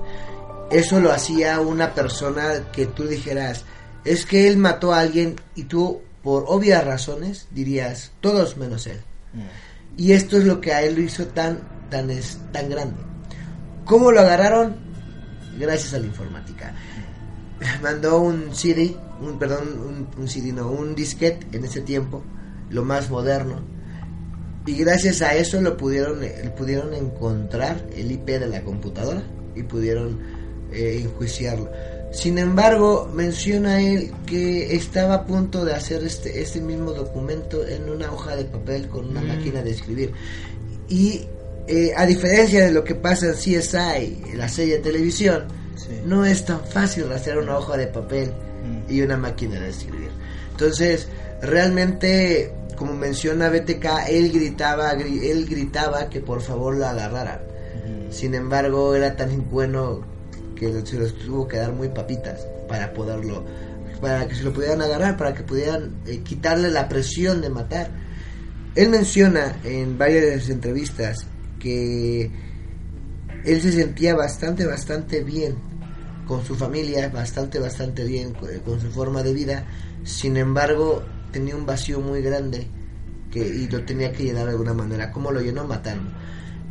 Eso lo hacía una persona que tú dijeras, es que él mató a alguien y tú, por obvias razones, dirías, todos menos él. Mm. Y esto es lo que a él lo hizo tan, tan, es, tan grande. ¿Cómo lo agarraron? Gracias a la informática. Mandó un CD, un, perdón, un, CD, no, un disquete en ese tiempo, lo más moderno. Y gracias a eso lo pudieron, eh, pudieron encontrar el IP de la computadora y pudieron eh, enjuiciarlo. Sin embargo, menciona él que estaba a punto de hacer este, este mismo documento en una hoja de papel con una mm. máquina de escribir. Y eh, a diferencia de lo que pasa en CSI, la serie de televisión, no es tan fácil hacer una hoja de papel mm. y una máquina de escribir. Entonces, realmente, como menciona BTK, él gritaba, él gritaba que por favor lo agarraran. Sin embargo, era tan bueno que se los tuvo que dar muy papitas para poderlo, para que se lo pudieran agarrar, para que pudieran eh, quitarle la presión de matar. Él menciona en varias entrevistas que él se sentía bastante, bastante bien con su familia, bastante, bastante bien con, su forma de vida. Sin embargo, tenía un vacío muy grande que, y lo tenía que llenar de alguna manera. ¿Cómo lo llenó? Matando.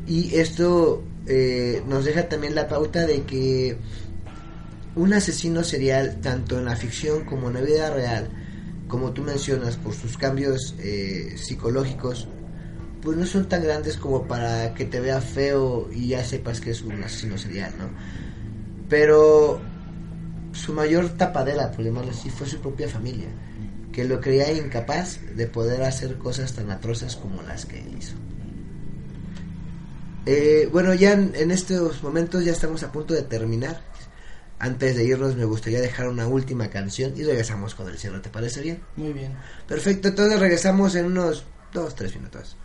Y esto eh, nos deja también la pauta de que un asesino serial, tanto en la ficción como en la vida real, como tú mencionas, por sus cambios eh, psicológicos, pues no son tan grandes como para que te vea feo y ya sepas que es un asesino serial, ¿no? Pero su mayor tapadera, por llamarlo así, fue su propia familia, que lo creía incapaz de poder hacer cosas tan atroces como las que hizo. Eh, bueno, ya en, en estos momentos ya estamos a punto de terminar. Antes de irnos me gustaría dejar una última canción y regresamos con el cielo, ¿te parece bien? Muy bien. Perfecto, entonces regresamos en unos dos, tres minutos.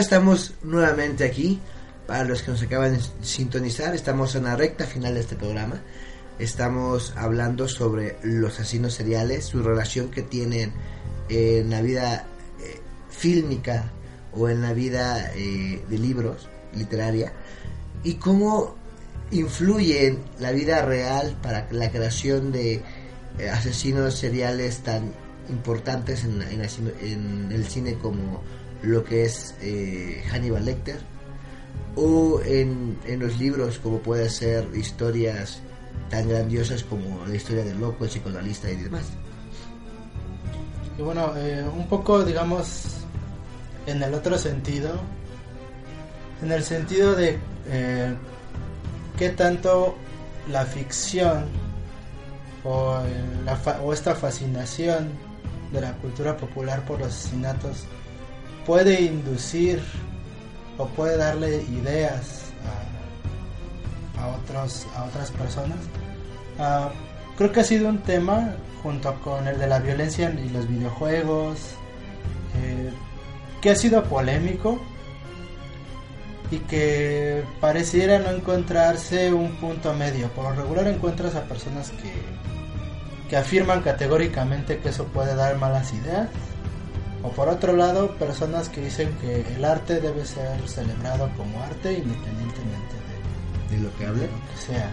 Estamos nuevamente aquí. Para los que nos acaban de sintonizar, estamos en la recta final de este programa. Estamos hablando sobre los asesinos seriales, su relación que tienen en la vida eh, fílmica o en la vida eh, de libros, literaria, y cómo influye la vida real para la creación de eh, asesinos seriales tan importantes en, en, el cine como lo que es eh, Hannibal Lecter o en, en, los libros como puede ser historias tan grandiosas como la historia del loco, el psicoanalista y demás. Y bueno, eh, un poco digamos en el otro sentido, en el sentido de eh, qué tanto la ficción o, eh, la o esta fascinación de la cultura popular por los asesinatos puede inducir o puede darle ideas a, otros a otras personas uh, creo que ha sido un tema junto con el de la violencia y los videojuegos eh, que ha sido polémico y que pareciera no encontrarse un punto medio. Por lo regular encuentras a personas que, que afirman categóricamente que eso puede dar malas ideas. O por otro lado, personas que dicen que el arte debe ser celebrado como arte independientemente de, de lo que hable. De lo que sea.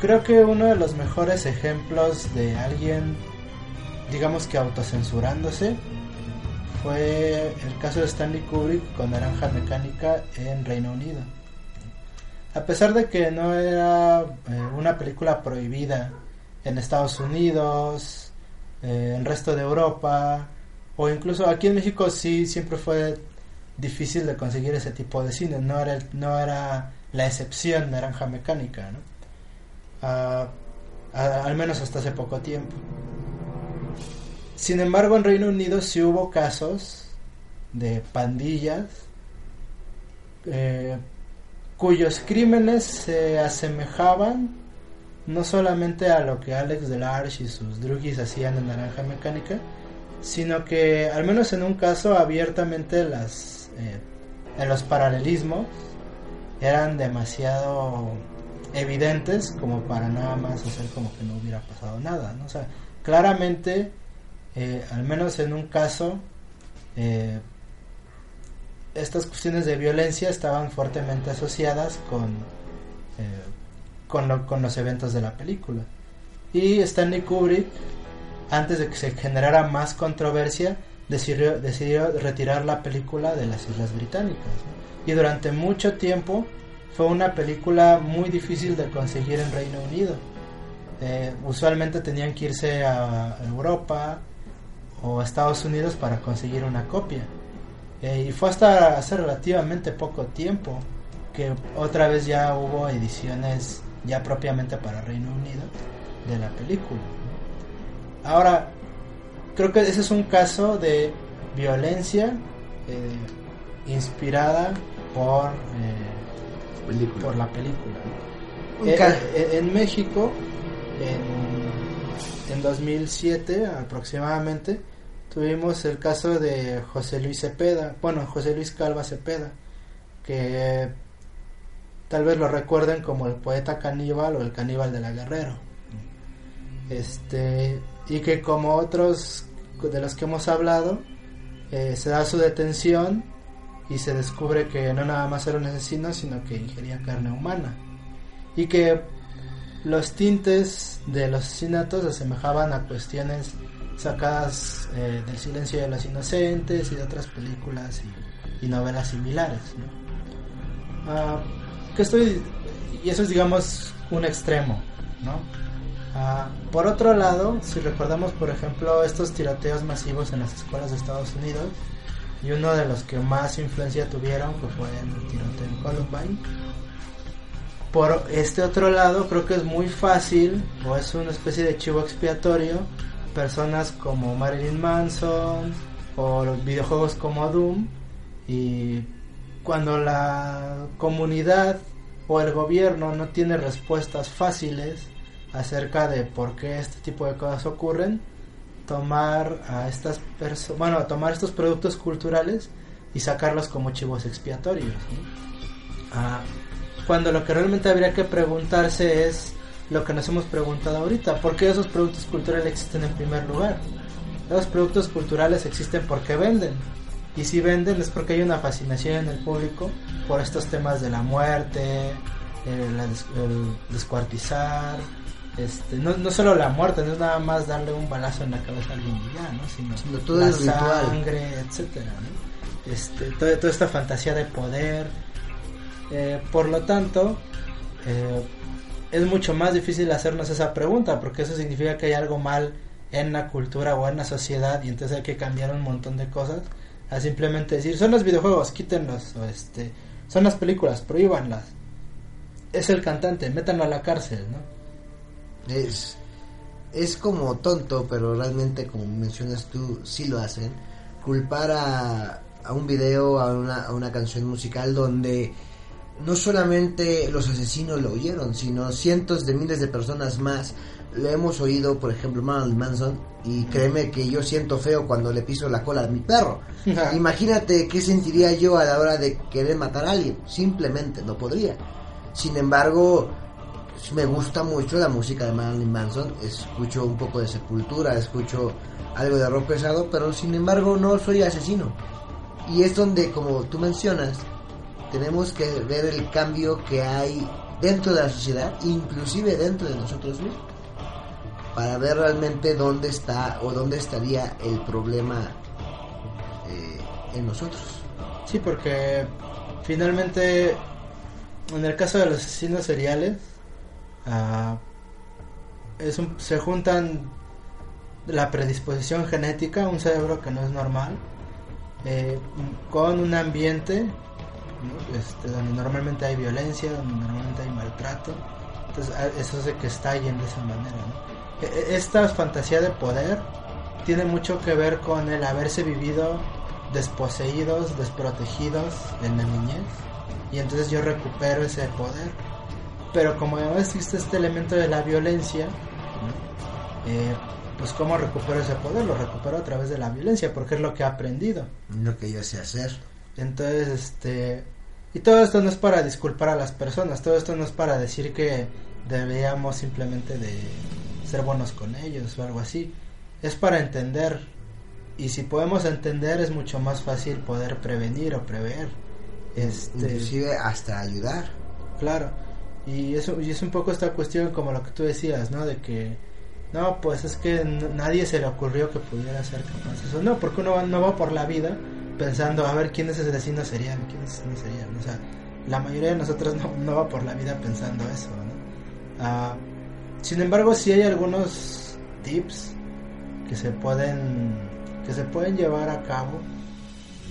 Creo que uno de los mejores ejemplos de alguien, digamos que autocensurándose, fue el caso de Stanley Kubrick con Naranja Mecánica en Reino Unido. A pesar de que no era eh, una película prohibida en Estados Unidos, eh, el resto de Europa, o incluso aquí en México sí siempre fue difícil de conseguir ese tipo de cine, no era, no era la excepción Naranja Mecánica, ¿no? Uh, a, al menos hasta hace poco tiempo. Sin embargo, en Reino Unido sí hubo casos de pandillas eh, cuyos crímenes se asemejaban no solamente a lo que Alex Delarge y sus druggies hacían en Naranja Mecánica, sino que al menos en un caso abiertamente las eh, en los paralelismos eran demasiado evidentes como para nada más hacer como que no hubiera pasado nada, ¿no? O claramente eh, al menos en un caso, eh, estas cuestiones de violencia estaban fuertemente asociadas con, eh, con, lo, con, los eventos de la película. Y Stanley Kubrick, antes de que se generara más controversia, decidió, retirar la película de las Islas Británicas. Y durante mucho tiempo fue una película muy difícil de conseguir en Reino Unido. usualmente tenían que irse a Europa, o a Estados Unidos para conseguir una copia. Eh, y fue hasta hace relativamente poco tiempo que otra vez ya hubo ediciones ya propiamente para Reino Unido de la película. Ahora, creo que ese es un caso de violencia eh, inspirada por, eh, por la película. Eh, en México, en, en 2007 aproximadamente, tuvimos el caso de José Luis Cepeda, bueno, José Luis Calva Cepeda, que tal vez lo recuerden como el poeta caníbal o el caníbal de la Guerrero. Este, y que como otros de los que hemos hablado, eh, se da su detención y se descubre que no nada más era un asesino, sino que ingería carne humana. Y que los tintes de los asesinatos asemejaban a cuestiones sacadas eh, del silencio de los inocentes y de otras películas y, novelas similares. Uh, que estoy y eso es digamos un extremo, ¿no? Uh, por otro lado, si recordamos por ejemplo estos tiroteos masivos en las escuelas de Estados Unidos y uno de los que más influencia tuvieron que fue el tiroteo en Columbine. Por este otro lado, creo que es muy fácil o es una especie de chivo expiatorio personas como Marilyn Manson o los videojuegos como Doom y cuando la comunidad o el gobierno no tiene respuestas fáciles acerca de por qué este tipo de cosas ocurren, tomar a estas personas, bueno, tomar estos productos culturales y sacarlos como chivos expiatorios. ¿no? Ah, cuando lo que realmente habría que preguntarse es lo que nos hemos preguntado ahorita, ¿por qué esos productos culturales existen en primer lugar? Los productos culturales existen porque venden. Y si venden es porque hay una fascinación en el público por estos temas de la muerte, el, descuartizar, este, no, no solo la muerte, no es nada más darle un balazo en la cabeza a alguien y ya, ¿no? Sino, todo la el ritual. sangre, etcétera, ¿no? Este, toda, toda esta fantasía de poder. Eh, por lo tanto, eh, es mucho más difícil hacernos esa pregunta, porque eso significa que hay algo mal en la cultura o en la sociedad y entonces hay que cambiar un montón de cosas a simplemente decir, son los videojuegos, quítenlos, o este, son las películas, prohíbanlas. Es el cantante, métanlo a la cárcel, ¿no? Es, es como tonto, pero realmente, como mencionas tú, sí lo hacen. Culpar a, a un video, a una, a una canción musical donde no solamente los asesinos lo oyeron, sino cientos de miles de personas más le hemos oído, por ejemplo, Marilyn Manson, y créeme que yo siento feo cuando le piso la cola a mi perro. Imagínate qué sentiría yo a la hora de querer matar a alguien. Simplemente no podría. Sin embargo, me gusta mucho la música de Marilyn Manson. Escucho un poco de Sepultura, escucho algo de rock pesado, pero sin embargo no soy asesino. Y es donde, como tú mencionas, tenemos que ver el cambio que hay dentro de la sociedad, inclusive dentro de nosotros mismos, para ver realmente dónde está o dónde estaría el problema eh, en nosotros. Sí, porque finalmente, en el caso de los asesinos seriales, ah, se juntan la predisposición genética, un cerebro que no es normal, eh, con un ambiente ¿no? este, donde normalmente hay violencia, donde normalmente hay maltrato. Entonces eso hace que estallen de esa manera. ¿no? E- e- Esta fantasía de poder tiene mucho que ver con el haberse vivido desposeídos, desprotegidos en la niñez. Y entonces yo recupero ese poder. Pero como además existe este elemento de la violencia, ¿no? Eh, pues ¿cómo recupero ese poder? Lo recupero a través de la violencia, porque es lo que he aprendido. Lo que yo sé hacer. Entonces, este... Y todo esto no es para disculpar a las personas, todo esto no es para decir que deberíamos simplemente de ser buenos con ellos o algo así. Es para entender. Y si podemos entender es mucho más fácil poder prevenir o prever. Este, Inclusive hasta ayudar. Claro. Y eso y es un poco esta cuestión como lo que tú decías, ¿no? De que no, pues es que nadie se le ocurrió que pudiera ser capaz de eso. No, porque uno va- no va por la vida pensando, a ver, ¿quién es ese asesino serial? ¿Quién es serial? O sea, la mayoría de nosotros no, no va por la vida pensando eso, ¿no? Ah, sin embargo, sí hay algunos tips que se pueden que se pueden llevar a cabo.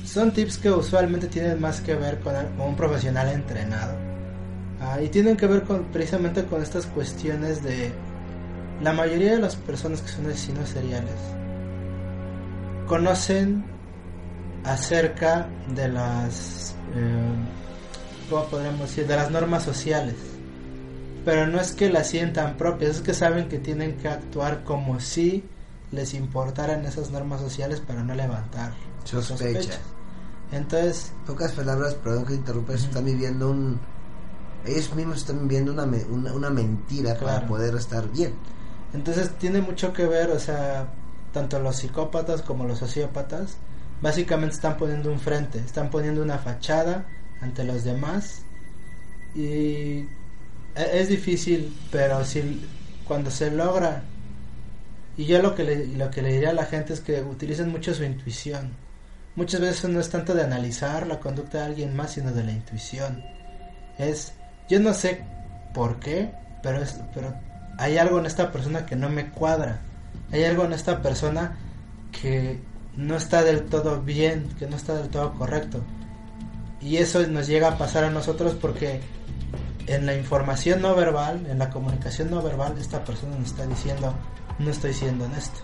Son tips que usualmente tienen más que ver con, con un profesional entrenado. Ah, y tienen que ver con, precisamente con estas cuestiones de la mayoría de las personas que son asesinos seriales conocen acerca de las eh, ¿cómo podríamos decir? de las normas sociales pero no es que las sientan propias es que saben que tienen que actuar como si les importaran esas normas sociales para no levantar Sospechas. entonces En pocas palabras, perdón que interrumpa, están viviendo un... Ellos mismos están viviendo una, me- una, una mentira para poder estar bien. Entonces tiene mucho que ver, o sea, tanto los psicópatas como los sociópatas, básicamente están poniendo un frente, están poniendo una fachada ante los demás y e- es difícil, pero si cuando se logra, y yo lo que le, lo que le diría a la gente es que utilicen mucho su intuición. Muchas veces no es tanto de analizar la conducta de alguien más, sino de la intuición. Es, yo no sé por qué, pero es, pero hay algo en esta persona que no me cuadra. Hay algo en esta persona que no está del todo bien, que no está del todo correcto. Y eso nos llega a pasar a nosotros porque en la información no verbal, en la comunicación no verbal, esta persona nos está diciendo, no estoy siendo honesto.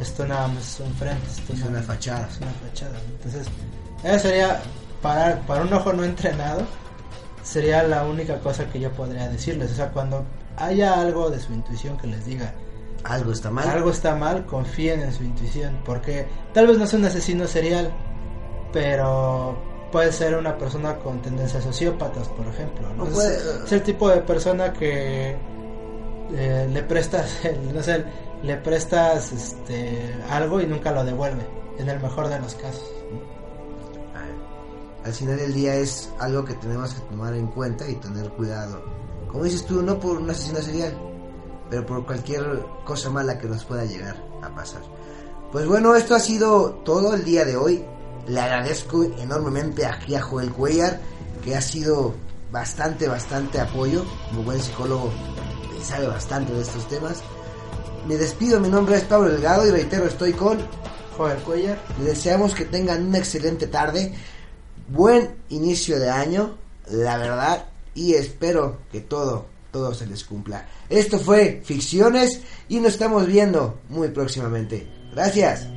Esto nada más es un frente, esto Es una fachada. es una fachada. Entonces, eso sería, para, para un ojo no entrenado, sería la única cosa que yo podría decirles. O sea, cuando haya algo de su intuición que les diga, Algo está mal. algo está mal, confíen en su intuición. Porque tal vez no es un asesino serial, pero puede ser una persona con tendencias sociópatas, por ejemplo. ¿no? O Es- puede- es, el tipo de persona que eh, le prestas, no sé, le prestas este, algo y nunca lo devuelve, en el mejor de los casos. Al final del día es algo que tenemos que tomar en cuenta y tener cuidado. Como dices tú, no por un asesino serial, pero por cualquier cosa mala que nos pueda llegar a pasar. Pues bueno, esto ha sido todo el día de hoy. Le agradezco enormemente aquí a Joel Cuellar, que ha sido bastante, bastante apoyo. Como buen psicólogo, eh, sabe bastante de estos temas. Me despido, mi nombre es Pablo Delgado y reitero, estoy con Joder, Cuellar, les deseamos que tengan una excelente tarde, buen inicio de año, la verdad, y espero que todo, todo se les cumpla. Esto fue Ficciones y nos estamos viendo muy próximamente. Gracias.